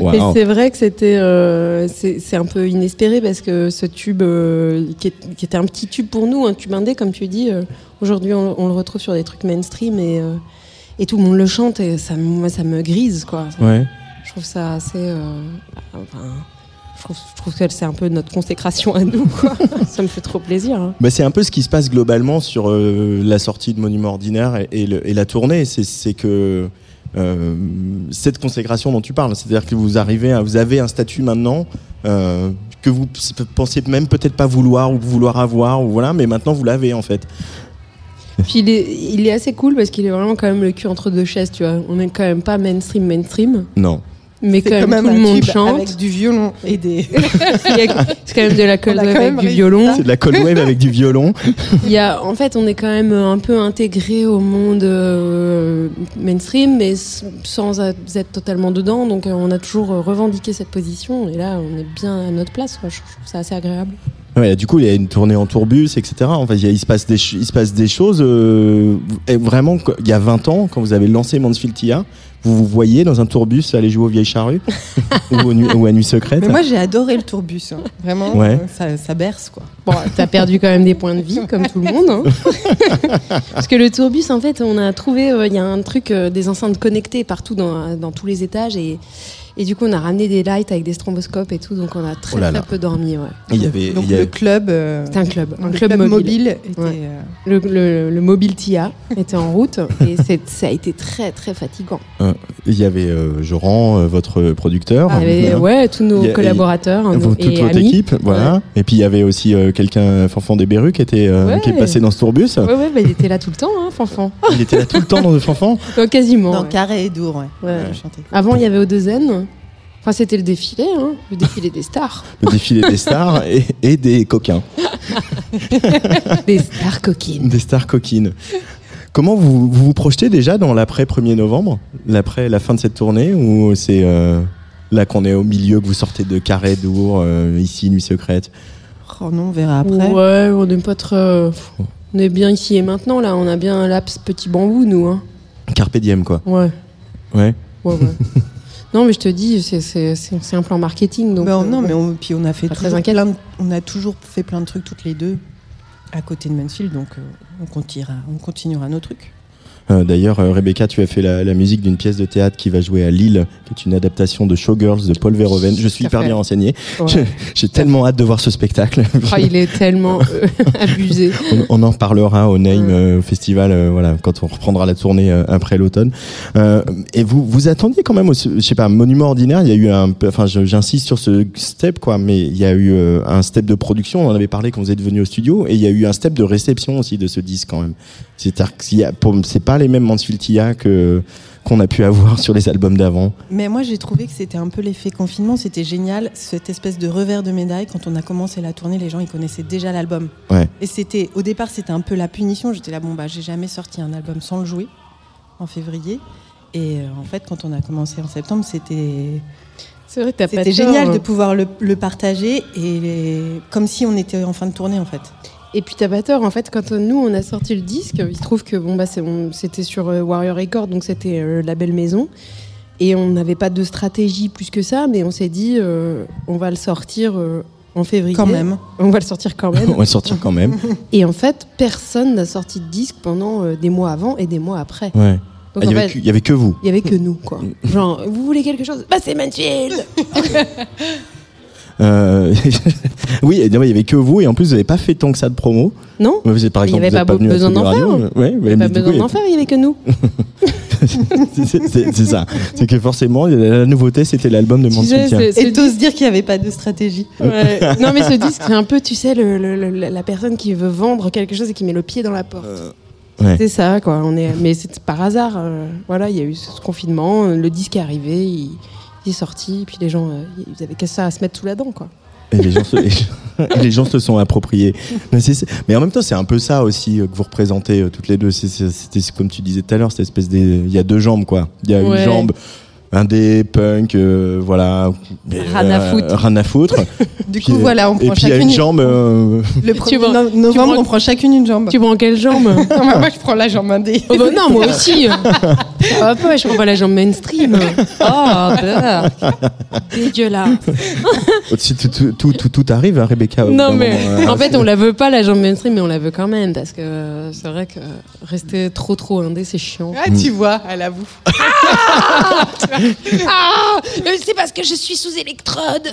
Wow. Et c'est vrai que c'était euh, c'est c'est un peu inespéré parce que ce tube euh, qui, est- qui était un petit tube pour nous, un tube indé comme tu dis, euh, aujourd'hui on, on le retrouve sur des trucs mainstream et, euh, et tout le monde le chante et ça, me- moi ça me grise quoi. Ça- Ouais. Je trouve ça assez. euh, enfin, je trouve, je trouve que c'est un peu notre consécration à nous quoi. ça me fait trop plaisir. hein. Bah, c'est un peu ce qui se passe globalement sur euh, la sortie de Monument Ordinaire et, et le- et la tournée. C'est, que euh, cette consécration dont tu parles, c'est-à-dire que vous arrivez, à- vous avez un statut maintenant euh, que vous pensiez même peut-être pas vouloir ou vouloir avoir ou voilà, mais maintenant vous l'avez en fait. Puis il est, il est assez cool parce qu'il est vraiment quand même le cul entre deux chaises, tu vois. On est quand même pas mainstream, mainstream. Non. Mais quand même, quand même tout le monde chante. avec du violon et des. Il y a- C'est quand même de la cold wave avec du violon. C'est de la cold wave avec du violon. Il y a, en fait, on est quand même un peu intégré au monde euh, mainstream, mais sans être totalement dedans. Donc, euh, on a toujours revendiqué cette position. Et là, on est bien à notre place. quoi. Je, trouve ça assez agréable. Ouais, du coup, il y a une tournée en tourbus, etc. Enfin, il, y a- il se passe des, ch- il se passe des choses. euh, et vraiment, il y a 20 ans, quand vous avez lancé Mansfield TIA, vous vous voyez dans un tourbus aller jouer aux vieilles charrues ou, aux nuits- ou à Nuit Secrète. Mais moi, j'ai adoré le tourbus. hein. Vraiment, Ouais. euh, ça, ça berce, quoi. Bon, t'as perdu quand même des points de vie, comme tout le monde. hein. Parce que le tourbus, en fait, on a trouvé, euh, il y a un truc, euh, des enceintes connectées partout dans, dans tous les étages. Et, et du coup, on a ramené des lights avec des stromboscopes et tout. Donc, on a très, Oh là très là. peu dormi. Ouais. Il y avait, Donc il y a- le club. euh, C'était un club, un le club, mobile. était, Ouais. euh, Le, le, le mobile TIA était en route et ça a été très très fatigant. euh, il y avait euh, Joran, euh, votre producteur. Il y avait, Voilà. ouais, tous nos a- collaborateurs et- nos- vous- toute et votre amis. équipe, voilà. Et puis il y avait aussi euh, quelqu'un, Fanfan des Berrues, qui était euh, Ouais. qui est passé dans ce tourbus. Ouais, ouais, bah, il était là tout le temps, hein, Fanfan. Il était là tout le temps dans le Fanfan. Euh, quasiment. Dans ouais. Carré et Dour, ouais. Avant, il y avait Odezen. Enfin, c'était le défilé, hein, le défilé des stars. Le défilé des stars et, et des coquins. des stars coquines. Des stars coquines. Comment vous vous, vous projetez déjà dans l'après 1er novembre? L'après la fin de cette tournée Ou c'est euh, là qu'on est au milieu, que vous sortez de Carré d'Our, euh, ici, Nuit Secrète? Oh non, on verra après. Ouais, on n'est pas très. On est bien ici et maintenant, là. On a bien un laps petit bambou, nous. Hein. Carpe diem, quoi. Ouais. Ouais. Ouais, ouais. non, mais je te dis, c'est- un plan marketing. Donc, Ben, euh, non, mais on, puis on a fait toujours inquiète. plein de- on a toujours fait plein de trucs toutes les deux à côté de Mansfield, donc euh, on continuera, on continuera nos trucs. Euh, D'ailleurs, euh, Rebecca, tu as fait la, la musique d'une pièce de théâtre qui va jouer à Lille, qui est une adaptation de Showgirls de Paul Verhoeven. Je suis hyper bien renseigné. Ouais. J'ai tellement hâte de voir ce spectacle. Ah, il est tellement euh, abusé. On, on en reparlera au Name euh, Festival, voilà, quand on reprendra la tournée après l'automne. Euh, et vous, vous attendiez quand même, au, je sais pas, Monument ordinaire. Il y a eu un, enfin, j'insiste sur ce step, quoi, mais il y a eu un step de production. On en avait parlé quand vous êtes venu au studio, et il y a eu un step de réception aussi de ce disque quand même. C'est-à-dire que c'est pas les mêmes Mansfield TIA que qu'on a pu avoir sur les albums d'avant. Mais moi, j'ai trouvé que c'était un peu l'effet confinement. C'était génial, cette espèce de revers de médaille. Quand on a commencé la tournée, les gens, ils connaissaient déjà l'album. Ouais. Et c'était, au départ, c'était un peu la punition. J'étais là, bon, bah, j'ai jamais sorti un album sans le jouer en février. Et euh, en fait, quand on a commencé en septembre, c'était. C'est vrai, t'as pas C'était génial hein. de pouvoir le, le partager et les- comme si on était en fin de tournée en fait. Et puis t'as pas tort, en fait, quand nous on a sorti le disque, il se trouve que bon bah c'était sur euh, Warrior Records, donc c'était euh, la belle maison, et on n'avait pas de stratégie plus que ça, mais on s'est dit euh, on va le sortir euh, en février. Quand même. On va le sortir quand même. On va le sortir quand même. Et en fait, personne n'a sorti de disque pendant euh, des mois avant et des mois après. Ouais. Ah, il, y en avait que, avait vous. il y avait que nous, quoi. Genre, vous voulez quelque chose? Bah c'est Mansfield Euh, oui, il y avait que vous, et en plus vous n'avez pas fait tant que ça de promo. Non Vous êtes par Il y exemple, avait pas besoin d'en faire. mais- Ouais, mais Pas du coup, besoin il d'en faire, il y avait que nous. c'est ça. C'est que forcément, la nouveauté, c'était l'album de c'est Et t'oses dire qu'il n'y avait pas de stratégie. Ouais. non mais ce disque c'est un peu tu sais le, le- le- la personne qui veut vendre quelque chose et qui met le pied dans la porte Ouais. c'est ça quoi on est mais c'est par hasard euh, voilà il y a eu ce confinement euh, le disque est arrivé il, il est sorti et puis les gens euh, ils avaient qu'à ça à se mettre sous la dent quoi Et les gens, se, et les gens se sont appropriés. Mais, mais en même temps, c'est un peu ça aussi euh, que vous représentez euh, toutes les deux. C'était comme tu disais tout à l'heure, cette espèce des. Il y a deux jambes, quoi. Il y a Ouais. une jambe indé, punk, euh, voilà. Rien à Euh, foutre. à foutre. Du Puis, coup, voilà, on Et prend puis il y a chacune une jambe. euh, Le Tu 1er prends- no- tu novembre, prends- on prend chacune une jambe. tu prends quelle jambe Non, mais moi, je prends la jambe indé. oh bah non moi aussi va pas je prends pas la jambe mainstream oh bah dégueulasse si tout, tout, tout, tout- tout arrive, hein, Rebecca. non mais moment, hein. en fait on la veut pas la jambe mainstream mais on la veut quand même parce que euh, c'est vrai que rester trop trop indé c'est chiant Ah, tu vois, elle avoue. Ah euh, C'est parce que je suis sous électrode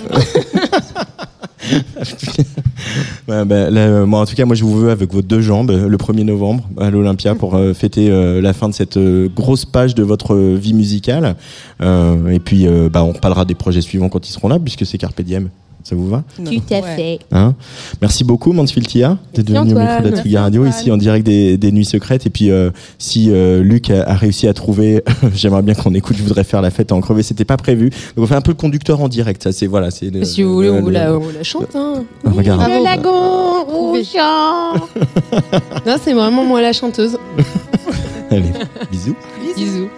là, euh, en tout cas, moi, je vous veux avec vos deux jambes euh, le 1er novembre à l'Olympia pour fêter la fin de cette grosse page de votre vie musicale. Et puis, bah, on reparlera des projets suivants quand ils seront là, puisque c'est Carpe Diem. Ça vous va Tout à fait. Hein Merci beaucoup Mansfield Tia d'être venu au micro d'Atelier Merci, Radio Antoine. ici en direct des, des Nuits Secrètes. Et puis euh, si euh, Luc a, a réussi à trouver, j'aimerais bien qu'on écoute. Je voudrais faire la fête à en crever. C'était pas prévu. Donc on fait un peu le conducteur en direct. Ça c'est voilà. C'est le- Si vous voulez, le- on vous le- la, la chante. Hein. Ah, regarde. Le lagon rougeant. non, c'est vraiment moi la chanteuse. Allez, bisous. Bisous.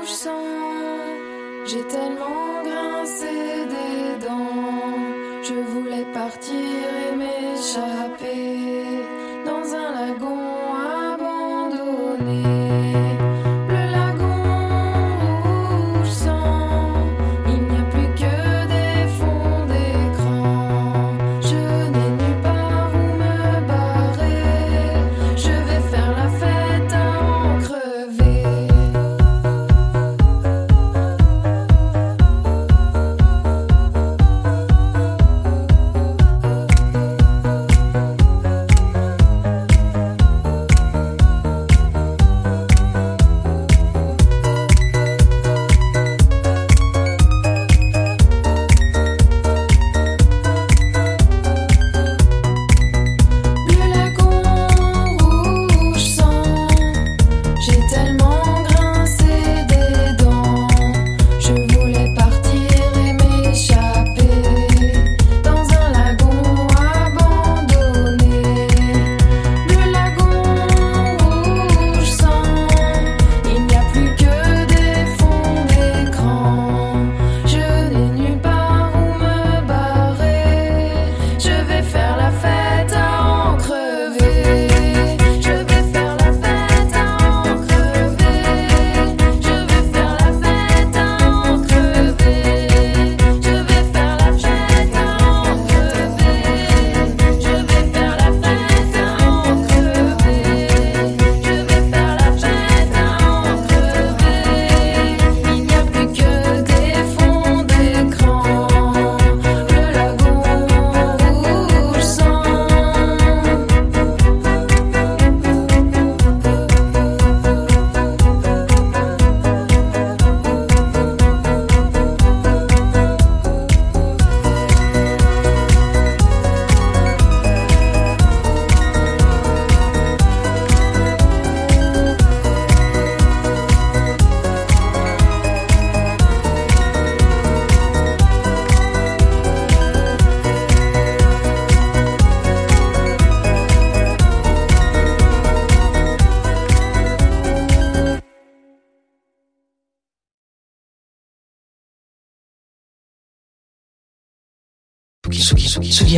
rouge sang. J'ai partir et m'échapper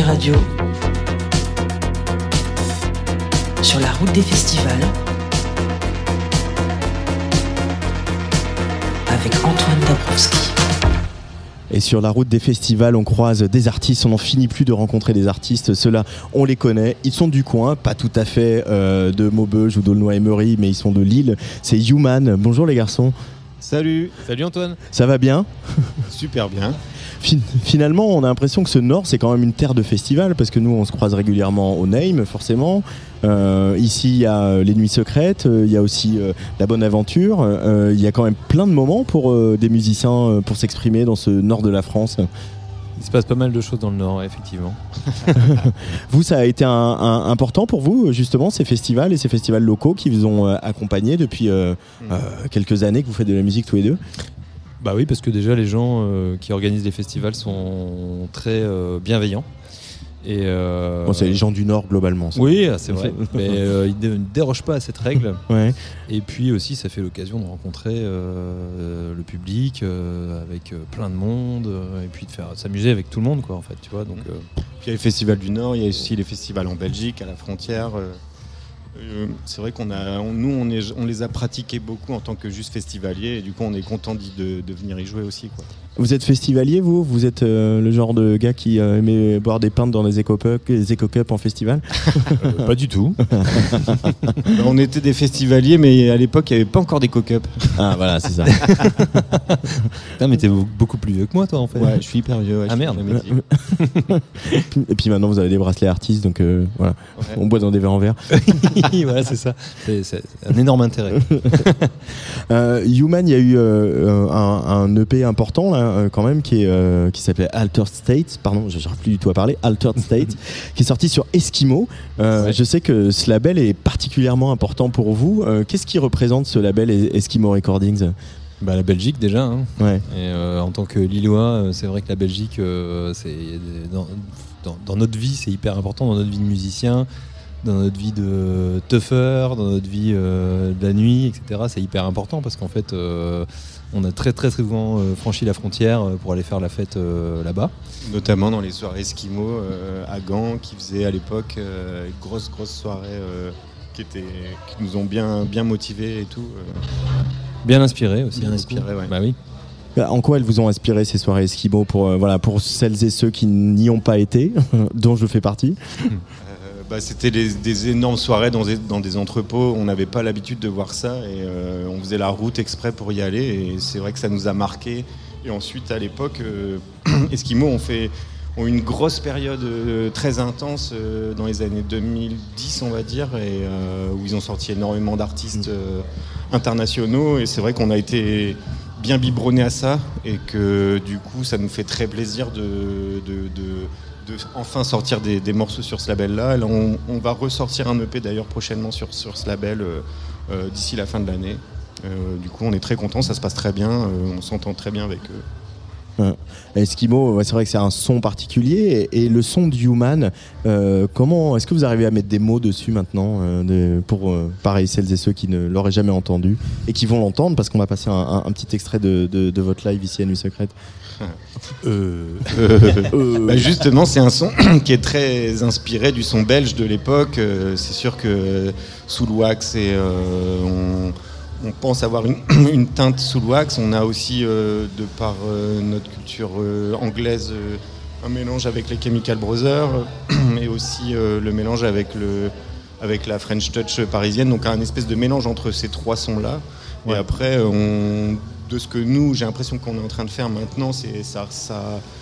Tsugi, Radio. Sur la route des festivals. Avec Antoine Dabrowski. Et sur la route des festivals, on croise des artistes, on n'en finit plus de rencontrer des artistes. Ceux-là, on les connaît. Ils sont du coin, pas tout à fait euh, de Maubeuge ou d'Aulnoy-Emery, mais ils sont de Lille. C'est Human. Bonjour les garçons. Salut, salut Antoine. Ça va bien? Super bien. Fin- Finalement, on a l'impression que ce Nord, c'est quand même une terre de festival, parce que nous, on se croise régulièrement au Name, forcément. Euh, ici, il y a euh, les Nuits Secrètes, euh, il y a aussi euh, la Bonne Aventure. Euh, il y a quand même plein de moments pour des musiciens pour s'exprimer dans ce Nord de la France. Il se passe pas mal de choses dans le Nord, effectivement. Vous, ça a été un, un- important pour vous, justement, ces festivals et ces festivals locaux qui vous ont accompagné depuis euh, euh, quelques années que vous faites de la musique tous les deux? Bah oui, parce que déjà les gens euh, qui organisent les festivals sont très euh, bienveillants. Et euh, Bon, c'est les gens du Nord, globalement. ça. Oui, ah, c'est vrai. mais euh, ils ne dérogent pas à cette règle. Ouais. Et puis aussi, ça fait l'occasion de rencontrer euh, le public euh, avec euh, plein de monde et puis de faire s'amuser avec tout le monde, quoi, en fait. Tu vois, donc. euh, Puis il y a les festivals du Nord, il y a aussi les festivals en Belgique, à la frontière. Euh, c'est vrai qu'on a, on- nous, on, les a pratiqués beaucoup en tant que juste festivalier, et du coup, on est content de, de venir y jouer aussi. Quoi. Vous êtes festivalier, vous Vous êtes euh, le genre de gars qui euh, aimait boire des pintes dans les éco-cups en festival? Pas du tout. On était des festivaliers, mais à l'époque, il n'y avait pas encore des co-cups. Ah, voilà, c'est ça. Putain, mais t'es beaucoup plus vieux que moi, toi, en fait. Ouais, je suis hyper vieux. ouais, ah merde. dit. Et puis maintenant, vous avez des bracelets artistes, donc euh, voilà. Ouais. On boit dans des verres en verre. voilà, c'est ça. C'est c'est un énorme intérêt. Euh, Human, il y a eu euh, un, un EP important là, euh, quand même qui est euh, qui s'appelait Altered State, pardon, je n'arrive plus du tout à parler, Altered State, qui est sorti sur Eskimo. Euh, Je sais que ce label est particulièrement important pour vous. Qu'est-ce qui représente ce label Es- Eskimo Recordings? Bah, la Belgique déjà. hein. Ouais. Et euh, en tant que Lillois, c'est vrai que la Belgique, euh, c'est dans, dans- dans notre vie, c'est hyper important dans notre vie de musicien, dans notre vie de tougher, dans notre vie euh, de la nuit, etc. C'est hyper important parce qu'en fait, on a très très souvent euh, franchi la frontière euh, pour aller faire la fête euh, là-bas. Notamment dans les soirées esquimaux euh, à Gand, qui faisaient à l'époque euh, une grosse, grosse soirée euh, qui, étaient, qui nous ont bien, bien motivés et tout. euh. Bien inspiré aussi. Bien du inspiré, coup. ouais. Bah oui. En quoi elles vous ont inspiré ces soirées Eskimo pour euh, voilà pour celles et ceux qui n'y ont pas été, dont je fais partie? Euh, bah, C'était des, des énormes soirées dans des, dans des entrepôts. On n'avait pas l'habitude de voir ça et euh, on faisait la route exprès pour y aller. Et c'est vrai que ça nous a marqué. Et ensuite, à l'époque, euh, Eskimo ont fait ont une grosse période euh, très intense euh, dans les années 2010, on va dire, et où ils ont sorti énormément d'artistes euh, internationaux. Et c'est vrai qu'on a été bien biberonné à ça et que du coup, ça nous fait très plaisir de, de- de- enfin sortir des, morceaux sur ce label-là. Là, on, va ressortir un EP d'ailleurs prochainement sur, sur ce label euh, euh, d'ici la fin de l'année. Euh, du coup, on est très content, ça se passe très bien, on s'entend très bien avec eux. Eskimo, c'est vrai que c'est un son particulier et, le son du Human. comment est-ce que vous arrivez à mettre des mots dessus maintenant pour euh, pareil celles et ceux qui ne l'auraient jamais entendu et qui vont l'entendre parce qu'on va passer un, petit extrait de- de votre live ici à Nuit Secrète. Euh, bah, justement, c'est un son qui est très inspiré du son belge de l'époque. Euh, c'est sûr que sous le wax, et, euh, on, on pense avoir une, une teinte sous le wax. On a aussi, euh, de par euh, notre culture euh, anglaise, euh, un mélange avec les Chemical Brothers et aussi euh, le mélange avec, le, avec la French Touch parisienne. Donc un espèce de mélange entre ces trois sons-là. Et après, on, de ce que nous, j'ai l'impression qu'on est en train de faire maintenant, c'est ça,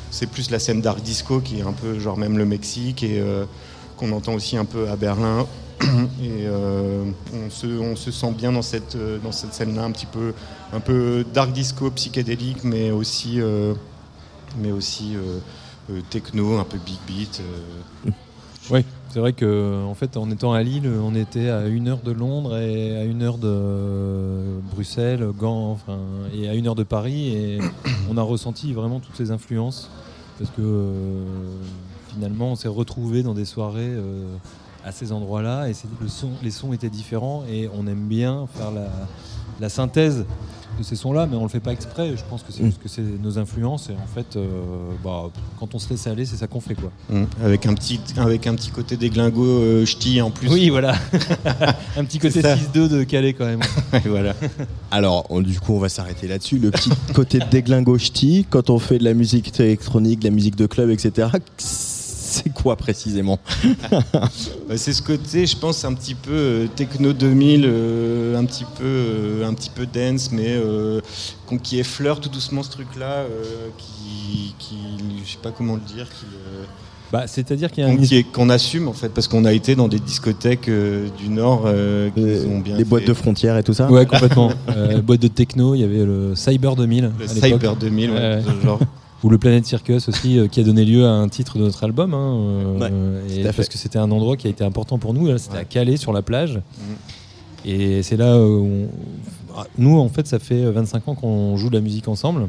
c'est plus la scène dark disco qui est un peu genre même le Mexique et euh, qu'on entend aussi un peu à Berlin. Et euh, on, se, sent bien dans cette, euh, dans cette scène-là, un petit peu, un peu dark disco, psychédélique, mais aussi, techno, un peu big beat. Oui, c'est vrai que en fait, en étant à Lille, on était à une heure de Londres et à une heure de Bruxelles, Gand, enfin, et à une heure de Paris, et on a ressenti vraiment toutes ces influences parce que euh, finalement, on s'est retrouvé dans des soirées euh, à ces endroits-là, et les sons étaient différents, et on aime bien faire la synthèse de ces sons-là, mais on le fait pas exprès. Je pense que c'est Mm. juste que c'est nos influences, et en fait, euh, bah, quand on se laisse aller, c'est ça qu'on fait, quoi. Mm. Avec un petit, avec un petit côté déglingo euh, ch'ti en plus. Oui, voilà. un petit côté C'est ça. 6-2 de Calais quand même. Voilà. Alors, on- du coup, on va s'arrêter là-dessus. Le petit côté déglingo ch'ti, quand on fait de la musique électronique, de la musique de club, etc. C'est quoi précisément? Bah, c'est ce côté, je pense, un petit peu euh, techno 2000, euh, un petit peu, euh, un petit peu dance, mais euh, qui effleure tout doucement ce truc-là, euh, qui, qui, je sais pas comment le dire, qui, euh, Bah, c'est-à-dire qu'il y a qu'on, un qui est- qu'on assume en fait, parce qu'on a été dans des discothèques euh, du Nord euh, qui nous ont bien Les boîtes de frontières et tout ça? Ouais, complètement. Euh, boîte de techno, il y avait le Cyber 2000. Le à. Cyber 2000, ouais, genre. Ou le Planet Circus aussi, euh, qui a donné lieu à un titre de notre album. hein, euh, Ouais, et parce que c'était un endroit qui a été important pour nous. là, C'était à Calais, sur la plage. Et c'est là où on- ah, nous, en fait, ça fait 25 ans qu'on joue de la musique ensemble.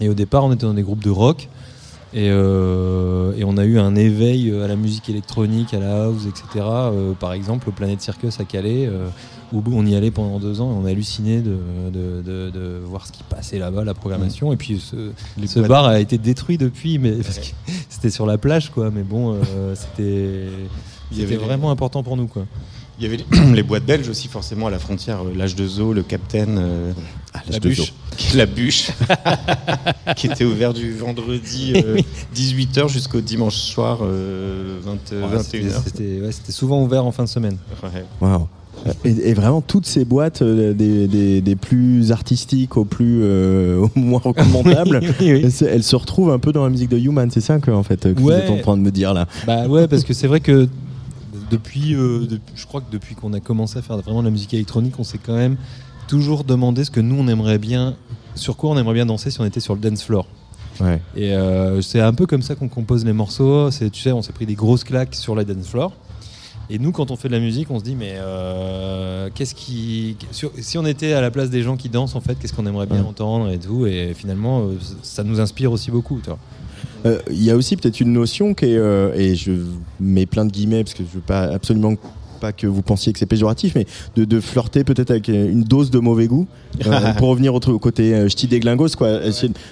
Et au départ, on était dans des groupes de rock. Et, euh, et on a eu un éveil à la musique électronique, à la house, etc. Euh, par exemple, au Planet Circus à Calais, euh, où on y allait pendant deux ans et on a halluciné de, de- de- de voir ce qui passait là-bas, la programmation. Et puis ce, bar a été détruit depuis, mais parce que c'était sur la plage, quoi. Mais bon, euh, c'était Il y c'était avait les- vraiment important pour nous, quoi. Il y avait les, les boîtes belges aussi, forcément, à la frontière. euh, L'âge de Zoo, le Capitaine, euh, l'âge la de bûche. La bûche, qui était ouvert du vendredi 18h jusqu'au dimanche soir euh, 20, Ouais, 21h. c'était- C'était ouais, c'était souvent ouvert en fin de semaine. Ouais. Waouh. Et, et vraiment toutes ces boîtes euh, des, des- des plus artistiques au plus euh, au moins recommandables Oui, oui, oui. elles se- elles se retrouvent un peu dans la musique de Human c'est ça que en fait que vous Ouais. êtes en train de me dire là Bah ouais, parce que c'est vrai que depuis, euh, je crois que depuis qu'on a commencé à faire vraiment de la musique électronique, on s'est quand même toujours demandé ce que nous on aimerait bien sur quoi on aimerait bien danser si on était sur le dance floor. Ouais. Et euh, c'est un peu comme ça qu'on compose les morceaux. C'est, tu sais, on s'est pris des grosses claques sur la dance floor. Et nous, quand on fait de la musique, on se dit, mais euh, qu'est-ce qui. sur- si on était à la place des gens qui dansent, en fait, qu'est-ce qu'on aimerait bien Ouais. entendre et tout. Et finalement, euh, ça nous inspire aussi beaucoup. Tu vois. Euh, Il y a aussi peut-être une notion qui est, et je mets plein de guillemets parce que je veux pas absolument pas que vous pensiez que c'est péjoratif, mais de, de flirter peut-être avec une dose de mauvais goût pour revenir au, côté ch'ti des glingos, quoi.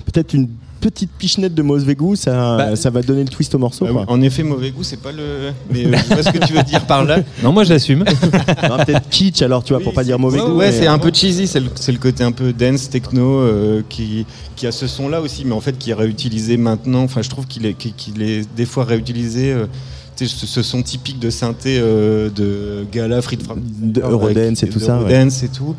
Peut-être une petite pichenette de mauvais goût, ça, Bah, ça va donner le twist au morceau. Ah quoi. oui, En effet, mauvais goût, c'est pas le. Mais euh, je vois ce que tu veux dire par là. Non, moi j'assume. Peut-être kitsch alors, tu vois, pour pas dire mauvais Ouais, goût. ouais, mais- c'est un peu cheesy, c'est le, côté un peu dance, techno, euh, qui, qui a ce son-là aussi, mais en fait qui est réutilisé maintenant. Enfin, je trouve qu'il est, qu'il est des fois réutilisé. euh, tu sais, ce, ce son typique de synthé euh, de Gala, Fried De Eurodance et tout ça, ouais. Eurodance et tout.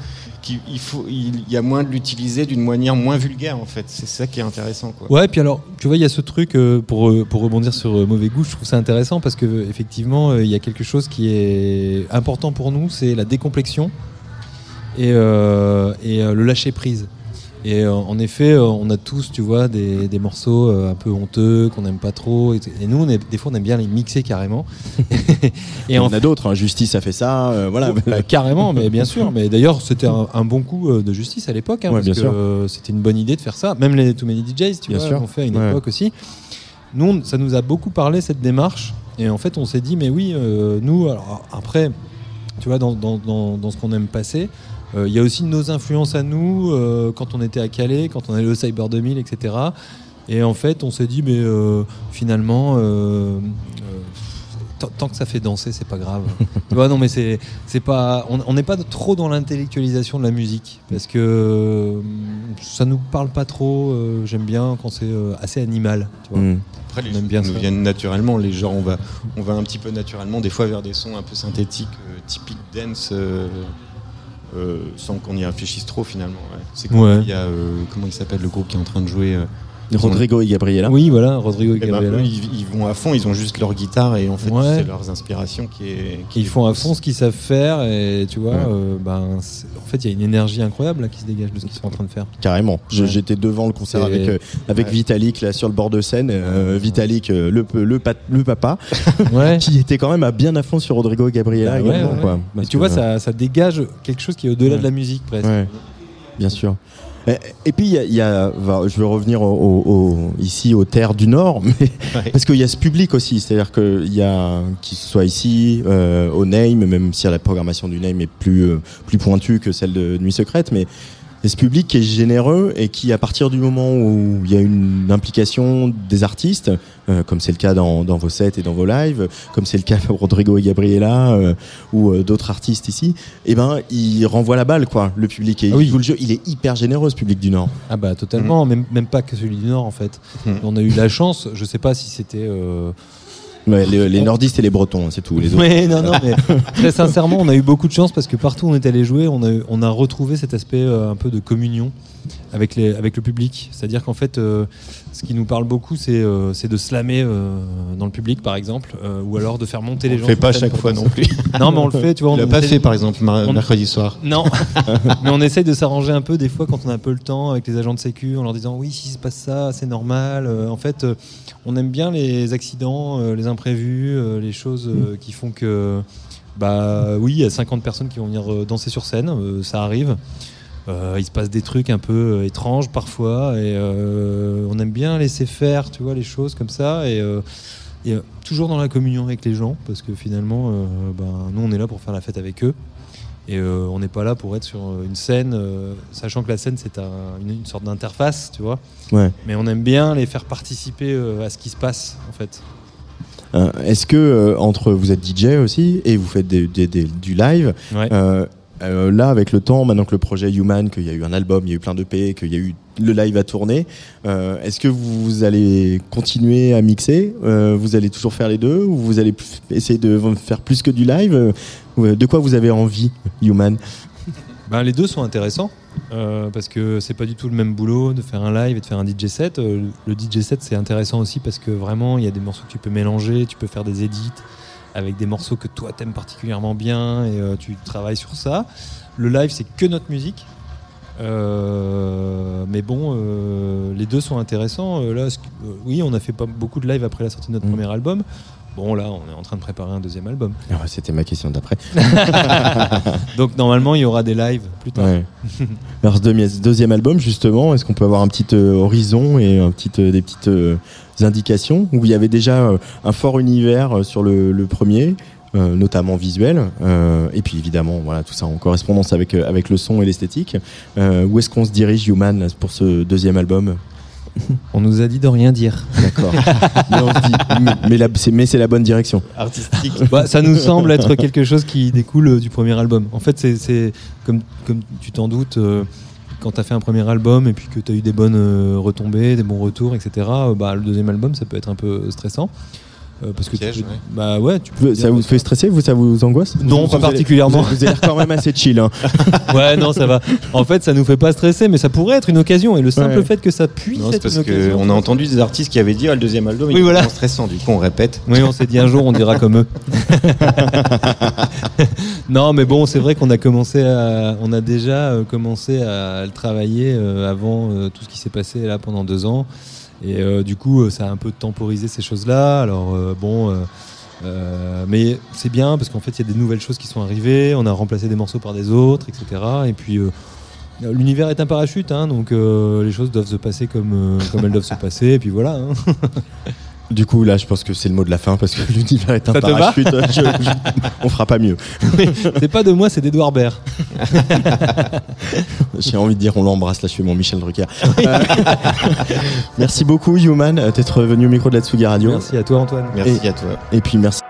Faut, il, y a moins de l'utiliser d'une manière moins vulgaire, en fait. C'est ça qui est intéressant. Ouais, puis alors, tu vois, il y a ce truc euh, pour, euh, pour rebondir sur euh, mauvais goût, je trouve ça intéressant parce que effectivement, il y a quelque chose qui est important pour nous, c'est la décomplexion et, et le lâcher prise. Et euh, en effet, euh, on a tous, tu vois, des, des morceaux euh, un peu honteux qu'on n'aime pas trop. Et, et nous, on est, des fois, on aime bien les mixer carrément. Il y en a d'autres, hein, Justice a fait ça, voilà. Bah, carrément, mais bien sûr. Mais d'ailleurs, c'était un, un bon coup de justice à l'époque, hein, Ouais, parce que c'était une bonne idée de faire ça. Même les Too Many DJs, tu Bien vois, l'ont fait à une Ouais. époque aussi. Nous, on- ça nous a beaucoup parlé cette démarche, et en fait, on s'est dit, mais oui, nous, alors après, tu vois, dans, dans- dans- dans ce qu'on aime passer. Euh, Il y a aussi nos influences à nous euh, quand on était à Calais, quand on allait au Cyber 2000, etc. Et en fait, on s'est dit, mais euh, finalement, euh, euh, tant, que ça fait danser, c'est pas grave. tu vois, non, mais c'est, c'est pas, on n'est pas trop dans l'intellectualisation de la musique parce que euh, ça nous parle pas trop. euh, j'aime bien quand c'est euh, assez animal. Tu vois. Mm. Après, les On aime choses bien nous ça. viennent naturellement. Les genres, on va, on va un petit peu naturellement, des fois vers des sons un peu synthétiques, euh, typiques dance, sans qu'on y réfléchisse trop finalement. ouais. C'est comme Ouais. il y a, euh, comment il s'appelle le groupe qui est en train de jouer euh, Rodrigo et Gabriela. Oui, voilà, Rodrigo et eh ben, Gabriela. ils, ils vont à fond, ils ont juste leur guitare et en fait Ouais. c'est leurs inspirations qui est. qui Ils font à fond ce qu'ils savent faire et tu vois, Ouais. euh, ben, en fait, il y a une énergie incroyable là, qui se dégage de ce qu'ils sont en train de faire. Carrément. Ouais. J'étais devant le concert avec, euh, avec Ouais. Vitalik là sur le bord de scène. Euh, Vitalik, euh, le, le, pa- le papa, Ouais. qui était quand même à bien à fond sur Rodrigo et Gabriela Bah ouais, également. ouais. quoi. Et tu que, vois, euh, ça, ça dégage quelque chose qui est au-delà Ouais. de la musique presque. Ouais, bien sûr. Et, et puis, il y a, y a- je veux revenir au, au- au- ici aux terres du Nord, mais, parce qu'il y a ce public aussi. C'est-à-dire qu'il y a, qu'il soit ici, euh, au Name, même si la programmation du Name est plus, euh, plus pointue que celle de Nuit Secrète, mais a ce public qui est généreux et qui, à partir du moment où il y a une implication des artistes, euh, comme c'est le cas dans, dans vos sets et dans vos lives, comme c'est le cas pour Rodrigo et Gabriela euh, ou euh, d'autres artistes ici, eh ben, il renvoie la balle, quoi, le public. Et Ah oui. il joue le jeu. Il est hyper généreux, ce public du Nord. Ah bah totalement, même, même pas que celui du Nord en fait. On a eu la chance, je sais pas si c'était... Ouais, les, les nordistes et les bretons, c'est tout. Les autres. Ouais, non, non, mais très sincèrement, on a eu beaucoup de chance parce que partout où on est allé jouer, on a, on a retrouvé cet aspect euh, un peu de communion avec, les, avec le public. C'est-à-dire qu'en fait, euh, ce qui nous parle beaucoup, c'est euh, de slammer euh, dans le public, par exemple, euh, ou alors de faire monter les On gens. le fait pas scène chaque fois non plus. Non, mais on le fait, tu vois. On l'a on pas fait, par exemple, on- mercredi soir. Non, mais on essaye de s'arranger un peu des fois quand on a un peu le temps avec les agents de sécu en leur disant oui, si se passe ça, c'est normal. Euh, en fait, euh, on aime bien les accidents, euh, les imprévus, euh, les choses euh, qui font que, bah oui, il y a 50 personnes qui vont venir danser sur scène, ça arrive. Il se passe des trucs un peu étranges parfois et on aime bien laisser faire, tu vois, les choses comme ça et, toujours dans la communion avec les gens parce que finalement, ben, nous on est là pour faire la fête avec eux. Et euh, on n'est pas là pour être sur une scène, euh, sachant que la scène c'est un- une, une sorte d'interface, tu vois. Ouais. Mais on aime bien les faire participer euh, à ce qui se passe, en fait. Euh, Est-ce que euh, entre vous êtes DJ aussi et vous faites des- des- des- du live, Ouais. euh, euh, là avec le temps, maintenant que le projet Human, qu'il y a eu un album, il y a eu plein de P, qu'il y a eu le live à tourner, euh, est-ce que vous allez continuer à mixer Euh, Vous allez toujours faire les deux ou vous allez essayer de faire plus que du live Euh, De quoi vous avez envie, Human Ben, les deux sont intéressants parce que c'est pas du tout le même boulot de faire un live et de faire un DJ set. Le DJ set c'est intéressant aussi parce que vraiment il y a des morceaux que tu peux mélanger, tu peux faire des edits avec des morceaux que toi t'aimes particulièrement bien et tu travailles sur ça. Le live c'est que notre musique. Euh, mais bon, euh, les deux sont intéressants. Euh, là, oui, on a fait pas beaucoup de live après la sortie de notre Mm. premier album. Bon, là, on est en train de préparer un deuxième album. Ah C'était ma question d'après. Donc normalement, il y aura des lives plus tard. Ouais. Alors ce deuxième, album justement, est-ce qu'on peut avoir un petit horizon et un petit, des petites indications? Où il y avait déjà un fort univers sur le, le premier, euh, notamment visuel, euh, et puis évidemment voilà tout ça en correspondance avec euh, avec le son et l'esthétique. Euh, où est-ce qu'on se dirige Human là, pour ce deuxième album On nous a dit de rien dire. D'accord. mais mais- c'est mais c'est la bonne direction. Artistique. Bah, ça nous semble être quelque chose qui découle euh, du premier album. En fait, c'est- comme, comme tu t'en doutes, euh, quand tu as fait un premier album et puis que tu as eu des bonnes retombées, des bons retours, etc., bah, le deuxième album, ça peut être un peu stressant. Euh, parce que tu peux- ouais. bah ouais, tu peux Ça vous fait stresser vous Ça vous angoisse Non, Vous- pas vous particulièrement. Vous avez vous avez l'air quand même assez chill. Hein. ouais, non, ça va. En fait, ça nous fait pas stresser, mais ça pourrait être une occasion. Et le simple Ouais. fait que ça puisse Non, être parce une occasion. qu'on a entendu des artistes qui avaient dit ah, le deuxième album il Oui, est voilà. vraiment stressant. Du coup, on répète. Oui, on s'est dit un jour, on dira comme eux. non, mais bon, c'est vrai qu'on a commencé à, on a déjà euh, commencé à le travailler euh, avant tout ce qui s'est passé là pendant deux ans. Et euh, du coup, euh, ça a un peu temporisé ces choses-là. Alors euh, bon, mais c'est bien parce qu'en fait, il y a des nouvelles choses qui sont arrivées. On a remplacé des morceaux par des autres, etc. Et puis. L'univers est un parachute, hein, donc les choses doivent se passer comme, comme elles doivent se passer, et puis voilà. hein. Du coup, là, je pense que c'est le mot de la fin parce que l'univers est un Ça parachute. Je- je- on fera pas mieux. C'est pas de moi, c'est d'Edouard Baird. J'ai envie de dire, on l'embrasse. Là, je fais mon Michel Drucker. Euh, merci beaucoup, Human, d'être venu au micro de la Tsugi Radio. Merci à toi, Antoine. Merci Et- à toi. Et puis, merci.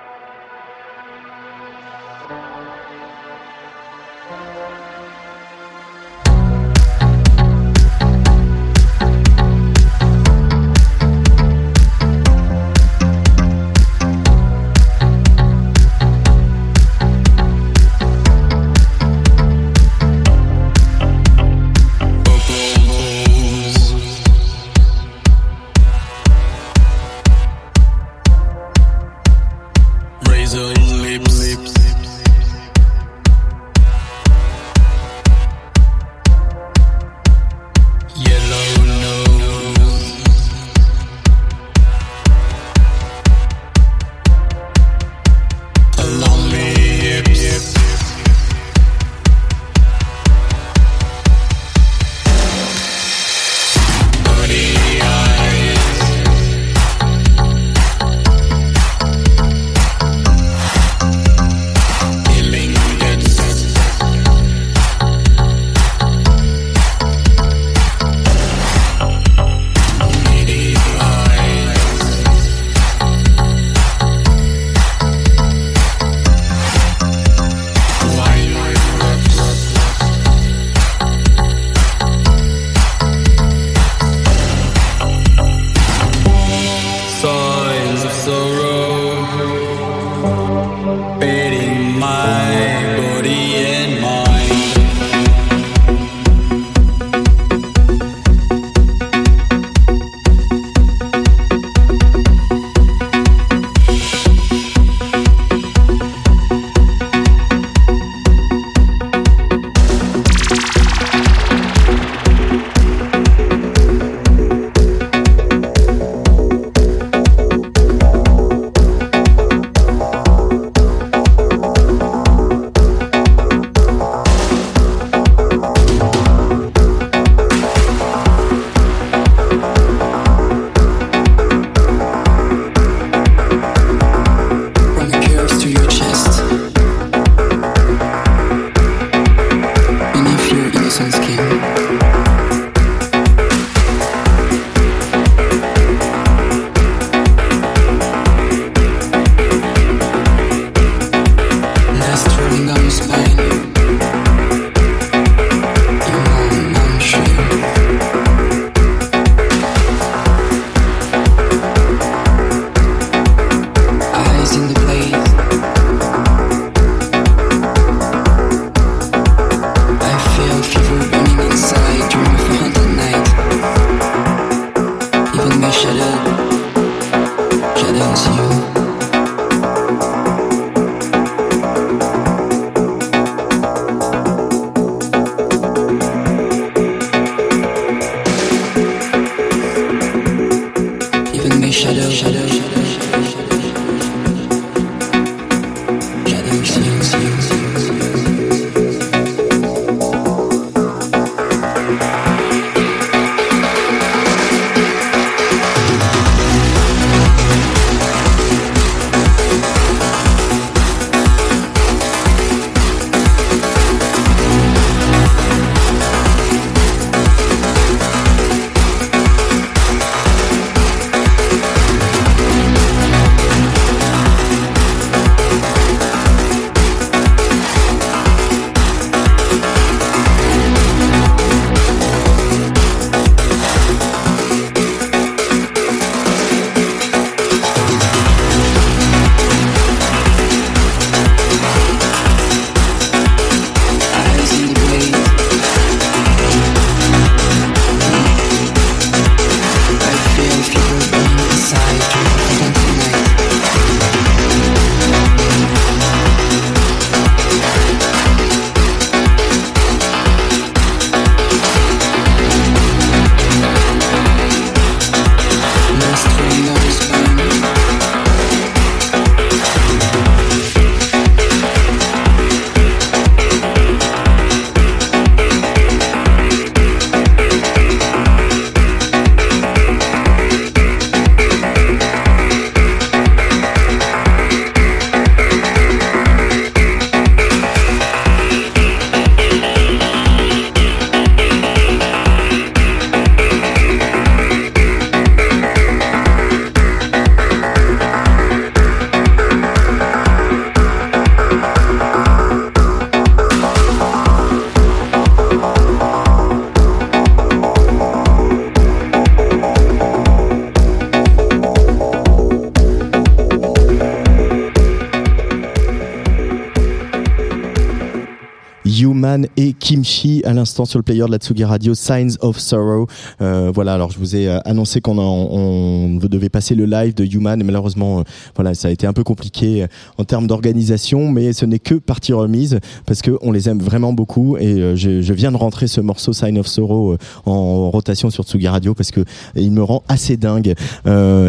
L'instant sur le player de la Tsugi Radio Signs of Sorrow. Euh, voilà, alors je vous ai euh, annoncé qu'on on devait passer le live de Human et malheureusement, euh, voilà, ça a été un peu compliqué euh, en termes d'organisation, mais ce n'est que partie remise parce que on les aime vraiment beaucoup et euh, je, je viens de rentrer ce morceau Sign of Sorrow en rotation sur Tsugi Radio parce que il me rend assez dingue.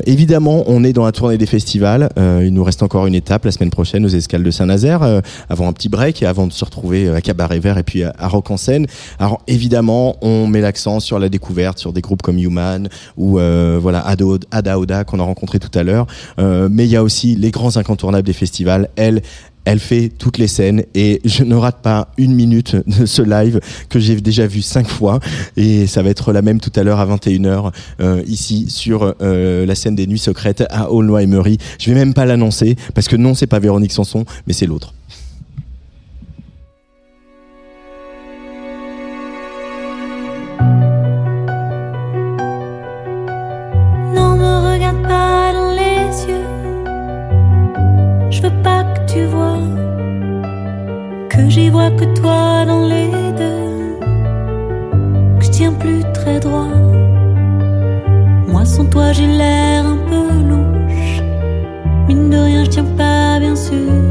Évidemment, on est dans la tournée des festivals. Il nous reste encore une étape la semaine prochaine aux escales de Saint-Nazaire, avant un petit break et avant de se retrouver à Cabaret Vert et puis à, Rock en scène. Alors évidemment, on met l'accent sur la découverte, sur des groupes comme Human ou euh, voilà Ada Oda qu'on a rencontré tout à l'heure. Euh, mais il y a aussi les grands incontournables des festivals. Elle, elle fait toutes les scènes et je ne rate pas une minute de ce live que j'ai déjà vu cinq fois et ça va être la même tout à l'heure à 21h euh, ici sur euh, la scène des Nuits Secrètes à Aulnoy-Emery. Je vais même pas l'annoncer parce que non, c'est pas Véronique Sanson, mais c'est l'autre. Que j'y vois que toi dans les deux. Que je tiens plus très droit. Moi sans toi j'ai l'air un peu louche. Mine de rien je tiens pas bien sûr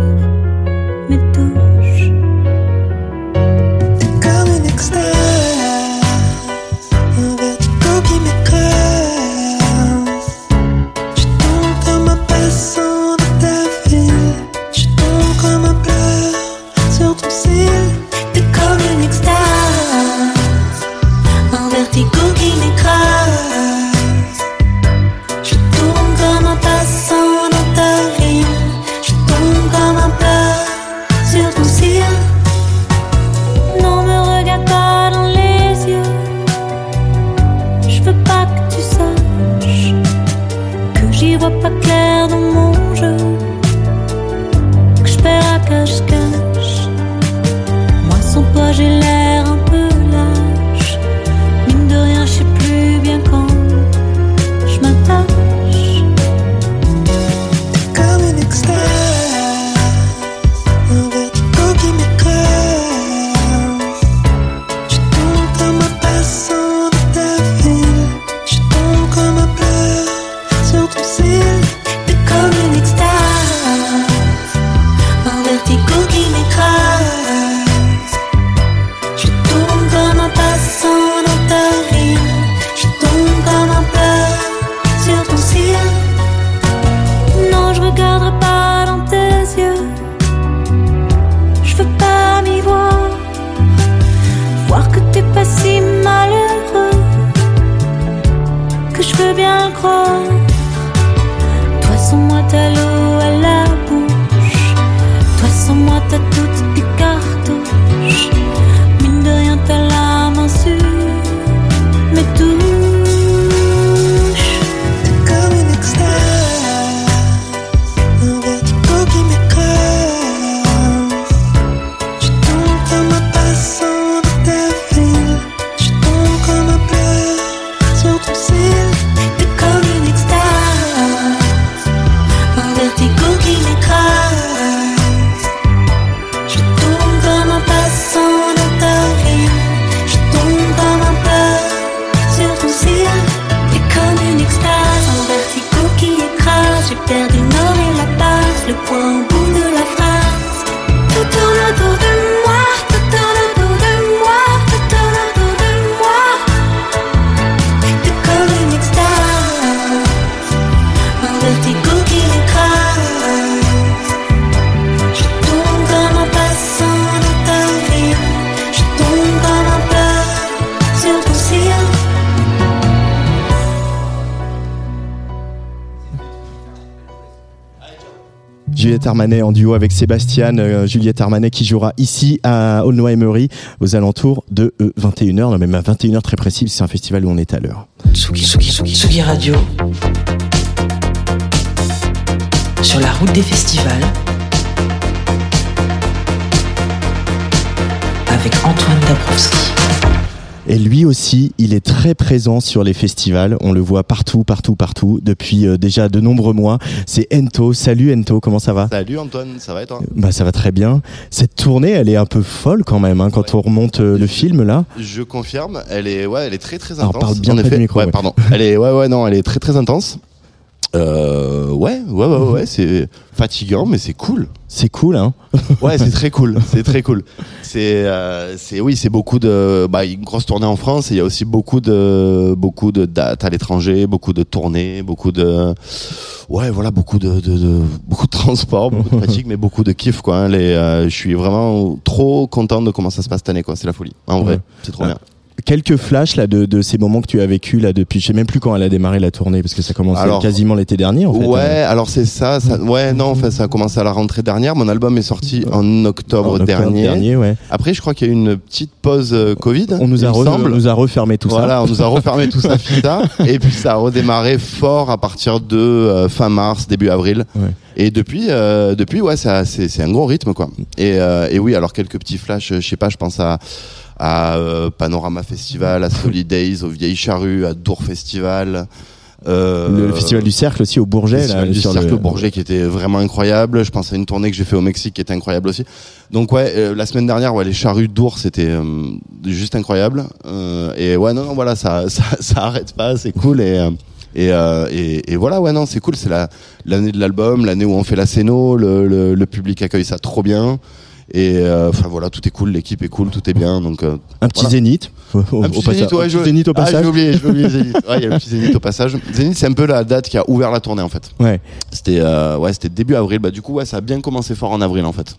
En duo avec Sébastien. euh, Juliette Armanet qui jouera ici à Aulnoy-Emery aux alentours de 21h. Non, même à 21h très précis, c'est un festival où on est à l'heure. Tsugi, Tsugi, Tsugi, Tsugi Radio. Sur la route des festivals. Avec Antoine Dabrowski. Et lui aussi, il est très présent sur les festivals. On le voit partout, partout, partout depuis euh, déjà de nombreux mois. C'est Ento. Salut Ento, comment ça va? Salut Antoine, ça va et toi? Bah ça va très bien. Cette tournée, elle est un peu folle quand même hein, quand on remonte euh, le film là. Je confirme, elle est ouais, elle est très très Alors, intense. parle bien en effet. du micro, ouais, ouais. pardon. Elle est ouais ouais non, elle est très très intense. Euh, ouais, ouais, ouais, ouais, c'est fatigant, mais c'est cool. C'est cool, hein Ouais, c'est très cool, c'est très cool. C'est, euh, c'est, oui, c'est beaucoup de, bah, une grosse tournée en France. Et il y a aussi beaucoup de, beaucoup de dates à l'étranger, beaucoup de tournées, beaucoup de, ouais, voilà, beaucoup de, de, de- beaucoup de transport, beaucoup de fatigue, mais beaucoup de kiff, quoi. hein. Les, euh, je suis vraiment trop content de comment ça se passe cette année, quoi. C'est la folie. En vrai, c'est trop bien. Quelques flashs là de, de ces moments que tu as vécu là depuis, je sais même plus quand elle a démarré la tournée parce que ça commençait Alors- quasiment l'été dernier en fait. Ouais, Euh, alors c'est ça, ça. Ouais, non, en fait, ça a commencé à la rentrée dernière. Mon album est sorti en octobre, En octobre dernier. dernier, ouais. Après, je crois qu'il y a eu une petite pause euh, Covid. On nous a, re- on nous a refermé tout voilà, ça. on nous a refermé tout ça, fita. Et puis ça a redémarré fort à partir de euh, fin mars, début avril. Ouais. Et depuis, euh, depuis, ouais, ça, c'est, c'est un gros rythme, quoi. Et, euh, et oui, alors quelques petits flashs. Je sais pas, je pense à à euh, Panorama Festival, à Solid Days, au Vieilles Charrues, à Dour Festival. Euh, Le, le festival du cercle aussi au Bourget Festival là, du sur Cercle le- au Bourget qui était vraiment incroyable. Je pense à une tournée que j'ai fait au Mexique qui était incroyable aussi. Donc ouais, euh, la semaine dernière, ouais, les charrues d'ours, c'était euh, juste incroyable. Euh, et ouais, non, non, voilà, ça, ça, ça arrête pas, c'est cool et. euh, et, euh, et, et voilà, ouais, non, c'est cool. C'est la- l'année de l'album, l'année où on fait la scéno, le, le, le public accueille ça trop bien. Et euh, enfin voilà, tout est cool, l'équipe est cool, tout est bien. Donc euh, Un petit voilà. zénith. Au, au Un petit passage- zénith, ouais, un petit je- zénith au Ah, passage. j'ai oublié, j'ai oublié Zénith. Ouais, il y a le petit zénith au passage. Zénith, c'est un peu la date qui a ouvert la tournée en fait. Ouais. C'était euh, ouais, c'était début avril. Bah du coup, ouais, ça a bien commencé fort en avril en fait.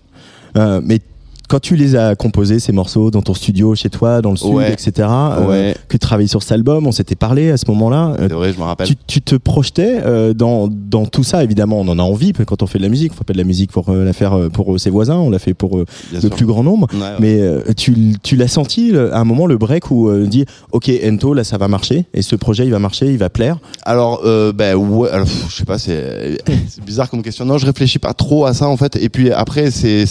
Mais quand tu les as composés, ces morceaux, dans ton studio, chez toi, dans le sud, Ouais. etc., euh, Ouais. que tu travaillais sur cet album, on s'était parlé à ce moment-là. euh, C'est vrai, je me rappelle. tu, tu te projetais euh, dans, dans tout ça, évidemment, on en a envie quand on fait de la musique. On fait pas de la musique pour euh, la faire pour ses voisins, on l'a fait pour le sûr. plus grand nombre. Ouais. Mais tu, tu l'as senti le- à un moment, le break où euh, dit Ok, Ento, là ça va marcher, et ce projet il va marcher, il va plaire. Alors, ben ouais, alors, pff, je sais pas, c'est c'est bizarre comme question. Non, je réfléchis pas trop à ça en fait. Et puis après, c'est,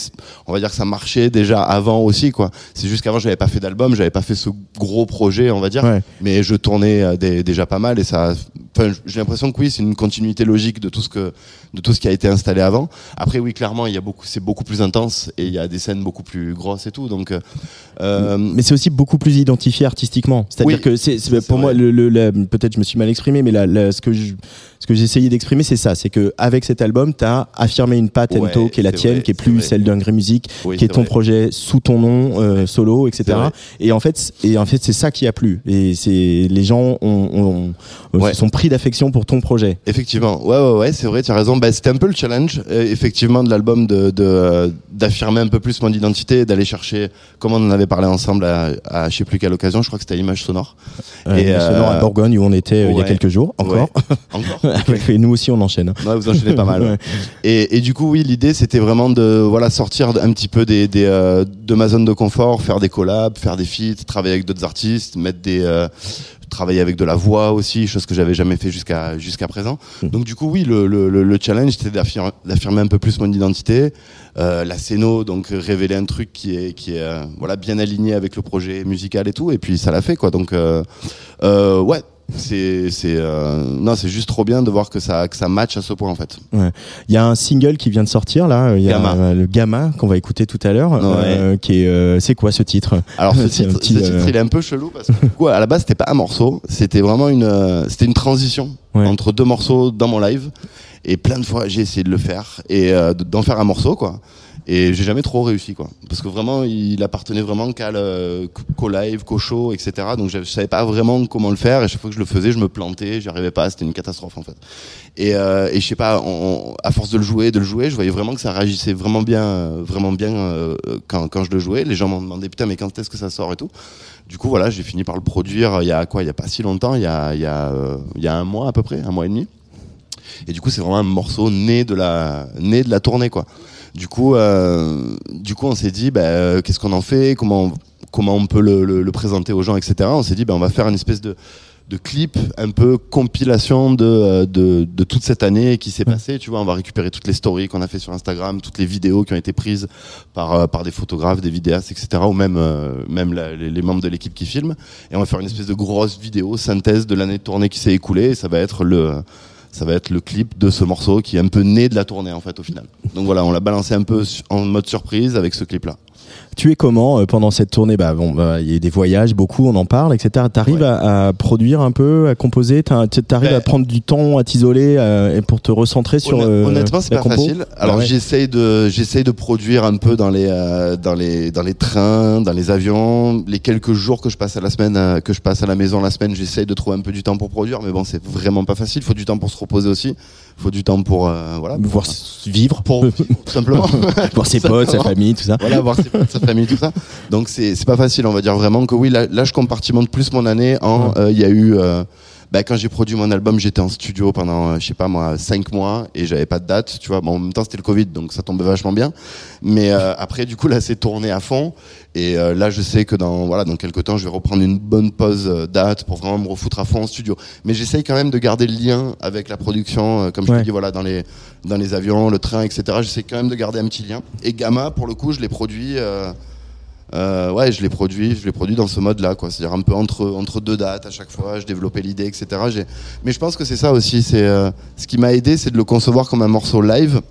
on va dire que ça marchait déjà avant aussi quoi. C'est juste qu'avant j'avais pas fait d'album, j'avais pas fait ce gros projet, on va dire. Ouais. Mais je tournais euh, dé- déjà pas mal et ça. Enfin, j'ai l'impression que oui, c'est une continuité logique de tout ce que, de tout ce qui a été installé avant. Après, oui, clairement, il y a beaucoup, c'est beaucoup plus intense et il y a des scènes beaucoup plus grosses et tout. Donc, euh, euh, Mais c'est aussi beaucoup plus identifié artistiquement. C'est-à-dire Oui, que c'est pour moi, le, le- peut-être je me suis mal exprimé, mais la- la- ce que je, ce que essayé d'exprimer, c'est ça. C'est que avec cet album, tu as affirmé une patte Ouais, Ento qui est la tienne, vrai, qui est plus celle d'un Music, Oui, qui est ton vrai. projet sous ton nom, euh, solo, etc. Et en fait, et en fait, c'est ça qui a plu. Et c'est les gens ont, ont- ont- Ouais. se sont pris d'affection pour ton projet. Effectivement, ouais, ouais, ouais, c'est vrai, tu as raison. Bah, c'était un peu le challenge, euh, effectivement, de l'album de de, euh, d'affirmer un peu plus mon identité, d'aller chercher, comme on en avait parlé ensemble à, à je sais plus quelle occasion, je crois que c'était à Image Sonore. Euh, Et, selon à Bourgogne où on était euh, il y a quelques jours encore. Ouais. Encore. Et nous aussi on enchaîne. Ouais, vous enchaînez pas mal. Et, et du coup, oui, l'idée, c'était vraiment de voilà sortir un petit peu des, des, euh, de ma zone de confort, faire des collabs, faire des feats, travailler avec d'autres artistes, mettre des euh, travailler avec de la voix aussi, chose que j'avais jamais fait jusqu'à jusqu'à présent. Donc du coup, oui, le, le, le- le challenge, c'était d'affir- d'affirmer un peu plus mon identité, euh, la scéno, donc révéler un truc qui est qui est euh, voilà bien aligné avec le projet musical et tout, et puis ça l'a fait quoi. Donc euh, euh, ouais. C'est c'est euh, non c'est juste trop bien de voir que ça que ça match à ce point en fait. Ouais. Il y a un single qui vient de sortir là, il y a Gamma. euh, le Gamma qu'on va écouter tout à l'heure. euh, qui est, euh, c'est quoi ce titre? Alors ce titre, petit, ce titre, il est un peu chelou parce que du coup, à la base c'était pas un morceau, c'était vraiment une c'était une transition entre deux morceaux dans mon live et plein de fois j'ai essayé de le faire et de- d'en faire un morceau quoi. Et j'ai jamais trop réussi quoi, parce que vraiment il appartenait vraiment qu'à qu'au live, qu'au show, etc. Donc je, je savais pas vraiment comment le faire et chaque fois que je le faisais, je me plantais, j'y arrivais pas, c'était une catastrophe en fait. Et, euh, et je sais pas, à force de le jouer, de le jouer, je voyais vraiment que ça réagissait vraiment bien, euh, vraiment bien euh, quand, je le jouais. Les gens m'ont demandé putain mais quand est-ce que ça sort et tout. Du coup voilà, j'ai fini par le produire. Il y a quoi Il y a pas si longtemps, euh, il y a un mois à peu près, un mois et demi. Et du coup c'est vraiment un morceau né de la né de la tournée quoi. Du coup euh, du coup on s'est dit bah, euh, qu'est-ce qu'on en fait, comment comment on peut le, le- le présenter aux gens etc. On s'est dit bah, on va faire une espèce de de clip un peu compilation de, euh, de, de toute cette année qui s'est passée. Tu vois, on va récupérer toutes les stories qu'on a fait sur Instagram, toutes les vidéos qui ont été prises par, par des photographes, des vidéastes, etc. Ou même, euh, même la- les, les membres de l'équipe qui filment. Et on va faire une espèce de grosse vidéo synthèse de l'année de tournée qui s'est écoulée. Et ça va être le, ça va être le clip de ce morceau qui est un peu né de la tournée en fait au final. Donc voilà, on l'a balancé un peu en mode surprise avec ce clip là. Tu es comment euh, pendant cette tournée? Bah bon, bah, il y a des voyages, beaucoup, on en parle, etc. T'arrives à, à produire un peu, à composer, t'arrives à prendre du temps, à t'isoler euh, et pour te recentrer sur euh, Honnêtement, c'est pas compo? facile. Alors Ouais. j'essaye de j'essaye de produire un peu dans les euh, dans les dans les trains, dans les avions. Les quelques jours que je passe à la semaine, euh, que je passe à la maison la semaine, j'essaye de trouver un peu du temps pour produire. Mais bon, c'est vraiment pas facile. Il faut du temps pour se reposer aussi. Il faut du temps pour euh, voilà pour- voir vivre, pour tout simplement voir ses potes, sa famille, tout ça. Voilà, voir ses potes, sa famille, tout ça. Donc c'est pas facile. On va dire vraiment que oui. Là, là je compartimente plus mon année en. euh, Il y a eu. Bah, quand j'ai produit mon album, j'étais en studio pendant, euh, je sais pas moi, cinq mois et j'avais pas de date, tu vois. Bon, en même temps, c'était le Covid, donc ça tombait vachement bien. Mais euh, après, du coup, là, c'est tourné à fond. Et euh, là, je sais que dans, voilà, dans quelques temps, je vais reprendre une bonne pause date pour vraiment me refoutre à fond en studio. Mais j'essaye quand même de garder le lien avec la production, comme je Ouais. te dis, voilà, dans les, dans les avions, le train, etc. J'essaie quand même de garder un petit lien. Et Gamma, pour le coup, je l'ai produit. euh, euh, ouais, je l'ai produit, je l'ai produit dans ce mode-là, quoi. C'est-à-dire un peu entre entre deux dates à chaque fois. Je développais l'idée, etc. Mais je pense que c'est ça aussi. C'est euh, ce qui m'a aidé, c'est de le concevoir comme un morceau live.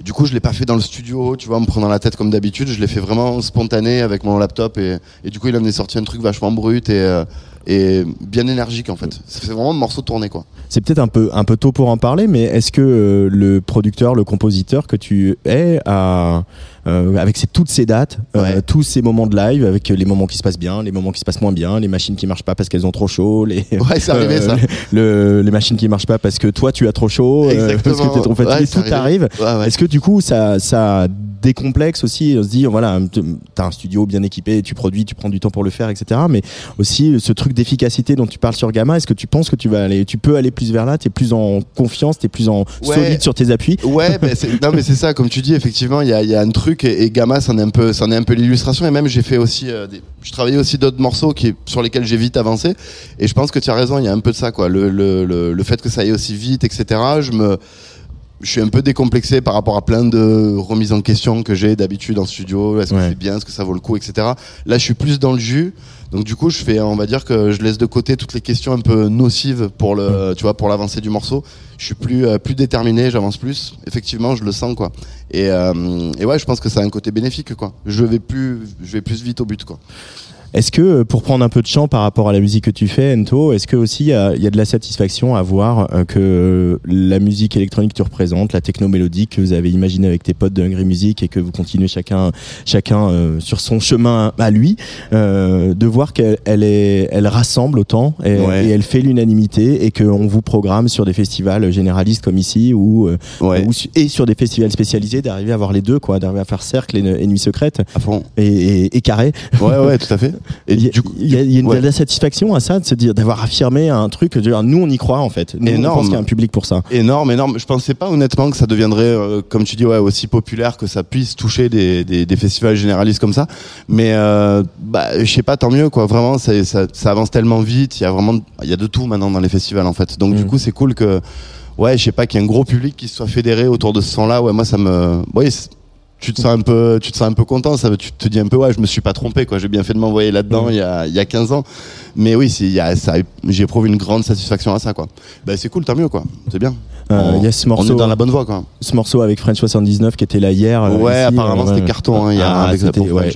Du coup, je l'ai pas fait dans le studio, tu vois, en me prenant la tête comme d'habitude. Je l'ai fait vraiment spontané avec mon laptop et, et du coup, il en est sorti un truc vachement brut et euh, et bien énergique en fait. C'est vraiment un morceau tourné, quoi. C'est peut-être un peu un peu tôt pour en parler, mais est-ce que le producteur, le compositeur que tu es, a, euh, avec toutes ces dates, euh, tous ces moments de live, avec les moments qui se passent bien, les moments qui se passent moins bien, les machines qui marchent pas parce qu'elles ont trop chaud, les Ouais, c'est arrivé, ça. le- les machines qui marchent pas parce que toi tu as trop chaud, euh, parce que t'es trop fatigué, Ouais, tout arrive. Est-ce que du coup ça ça décomplexe aussi, on se dit voilà, t'as un studio bien équipé, tu produis, tu prends du temps pour le faire, etc. Mais aussi ce truc d'efficacité dont tu parles sur Gamma, est-ce que tu penses que tu vas aller, tu peux aller plus vers là, t'es plus en confiance, t'es plus en solide sur tes appuis? Ouais, c'est- non mais c'est ça, comme tu dis, effectivement, il y a, il y a un truc et, Gamma, c'en est un peu, c'en est un peu l'illustration. Et même j'ai fait aussi, euh, des, je travaillais aussi d'autres morceaux qui, sur lesquels j'ai vite avancé. Et je pense que tu as raison, il y a un peu de ça, quoi. Le, le, le, le fait que ça aille aussi vite, etc. Je me, je suis un peu décomplexé par rapport à plein de remises en question que j'ai d'habitude en studio. Est-ce que c'est bien, est-ce que ça vaut le coup, etc. Là, je suis plus dans le jus. Donc du coup, je fais, on va dire que je laisse de côté toutes les questions un peu nocives pour le, tu vois, pour l'avancée du morceau. Je suis plus, euh, plus déterminé, j'avance plus. Effectivement, je le sens quoi. Et, euh, et ouais, je pense que ça a un côté bénéfique quoi. Je vais plus, je vais plus vite au but quoi. Est-ce que, euh, pour prendre un peu de champ par rapport à la musique que tu fais, Ento, est-ce que aussi il y, a il y a de la satisfaction à voir euh, que euh, la musique électronique que tu représentes, la techno mélodique que vous avez imaginée avec tes potes de Hungry Music et que vous continuez chacun, chacun euh, sur son chemin à lui, euh, de voir qu'elle elle est, elle rassemble autant et, Ouais. et elle fait l'unanimité et qu'on vous programme sur des festivals généralistes comme ici ou, et sur des festivals spécialisés d'arriver à avoir les deux, quoi, d'arriver à faire cercle et, et nuit secrète et, et, et carré. Ouais, ouais, tout à fait. Il y a, une ouais. de la satisfaction à ça, de se dire d'avoir affirmé un truc. de dire, nous, on y croit en fait. Nous, On Énorme. pense qu'il y a un public pour ça. Énorme, énorme. Je pensais pas honnêtement que ça deviendrait, euh, comme tu dis, ouais, aussi populaire que ça puisse toucher des, des, des festivals généralistes comme ça. Mais euh, bah, je sais pas, tant mieux quoi. Vraiment, ça, ça, ça avance tellement vite. Il y a vraiment, il y a de tout maintenant dans les festivals en fait. Donc du coup, c'est cool que, ouais, je sais pas, qu'il y ait un gros public qui se soit fédéré autour de ce son-là. Ouais, moi, ça me, ouais, tu te sens un peu, tu te sens un peu content. Ça, tu te dis un peu, ouais, je me suis pas trompé quoi. J'ai bien fait de m'envoyer là-dedans il y a, il y a 15 ans. Mais oui, il y j'éprouve une grande satisfaction à ça quoi. Bah, c'est cool, tant mieux quoi. C'est bien. Euh, On- il y a ce on morceau, est dans la bonne voie quoi. Ce morceau avec French 79 qui était là hier. euh, Ouais, ici, apparemment, c'était ouais. carton, hein, il y a un Ah, avec c'était, ouais,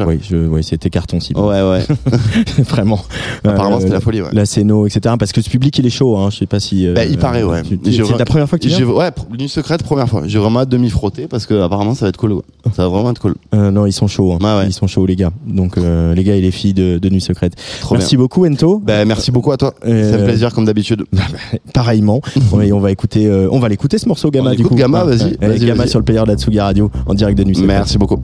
ouais, c'était carton si. Ouais, ouais. Vraiment. Apparemment, c'était la folie, ouais. La Céno, etc. Parce que ce public, il est chaud. Hein. Je sais pas si. euh, Bah, il paraît, ouais. C'est la première fois que tu viens. Ouais, Nuit secrète, première fois. J'ai vraiment hâte de m'y frotter parce que apparemment ça va être cool. ouais. Ça va vraiment être cool. Euh, non, ils sont chauds. hein. Ils sont chauds, les gars. Donc, euh, les gars et les filles de, de Nuit Secrète. Trop merci bien. beaucoup, Ento. Bah, merci beaucoup à toi. Euh, C'est un plaisir comme d'habitude. Pareillement. on va écouter, euh, on va l'écouter ce morceau Gamma On du coup. Gamma, vas-y, vas-y, Gamma sur le player de la Tsugi Radio en direct de Nuit. Merci beaucoup.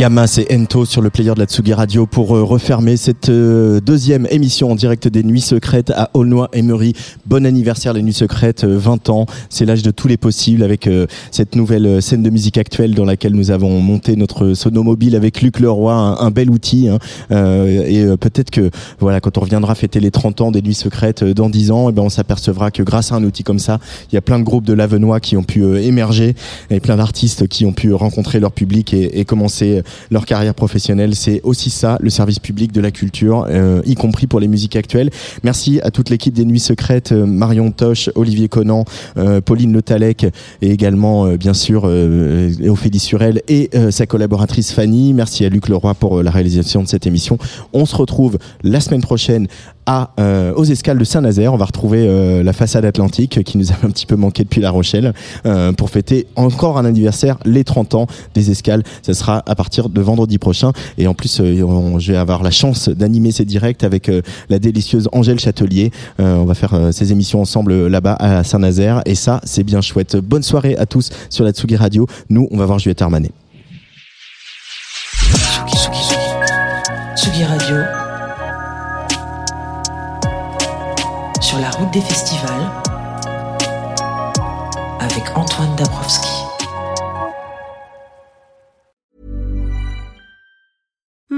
Gamma, c'est Ento sur le player de la Tsugi Radio pour euh, refermer cette euh, deuxième émission en direct des Nuits Secrètes à Aulnoy Emery. Bon anniversaire les Nuits Secrètes, euh, 20 ans, c'est l'âge de tous les possibles avec euh, cette nouvelle euh, scène de musique actuelle dans laquelle nous avons monté notre sonomobile avec Luc Leroy, un, bel outil. hein. Euh, et euh, peut-être que voilà, quand on reviendra fêter les 30 ans des Nuits Secrètes euh, dans 10 ans, eh ben, on s'apercevra que grâce à un outil comme ça, il y a plein de groupes de Lavenois qui ont pu euh, émerger et plein d'artistes qui ont pu rencontrer leur public et, et commencer leur carrière professionnelle. C'est aussi ça, le service public de la culture, euh, y compris pour les musiques actuelles. Merci à toute l'équipe des Nuits Secrètes, euh, Marion Toche, Olivier Conan, euh, Pauline Le Talec et également, bien sûr, Ophélie Surel et sa collaboratrice Fanny. Merci à Luc Leroy pour la réalisation de cette émission. On se retrouve la semaine prochaine à, aux escales de Saint-Nazaire. On va retrouver la façade atlantique qui nous a un petit peu manqué depuis La Rochelle pour fêter encore un anniversaire, les 30 ans des escales. Ça sera à partir de vendredi prochain. Et en plus, euh, je vais avoir la chance d'animer ces directs avec euh, la délicieuse Angèle Châtelier. Euh, on va faire ces émissions ensemble là-bas à Saint-Nazaire. Et ça, c'est bien chouette. Bonne soirée à tous sur la Tsugi Radio. Nous, on va voir Juliette Armanet. Tsugi Radio. Sur la route des festivals. Avec Antoine Dabrowski.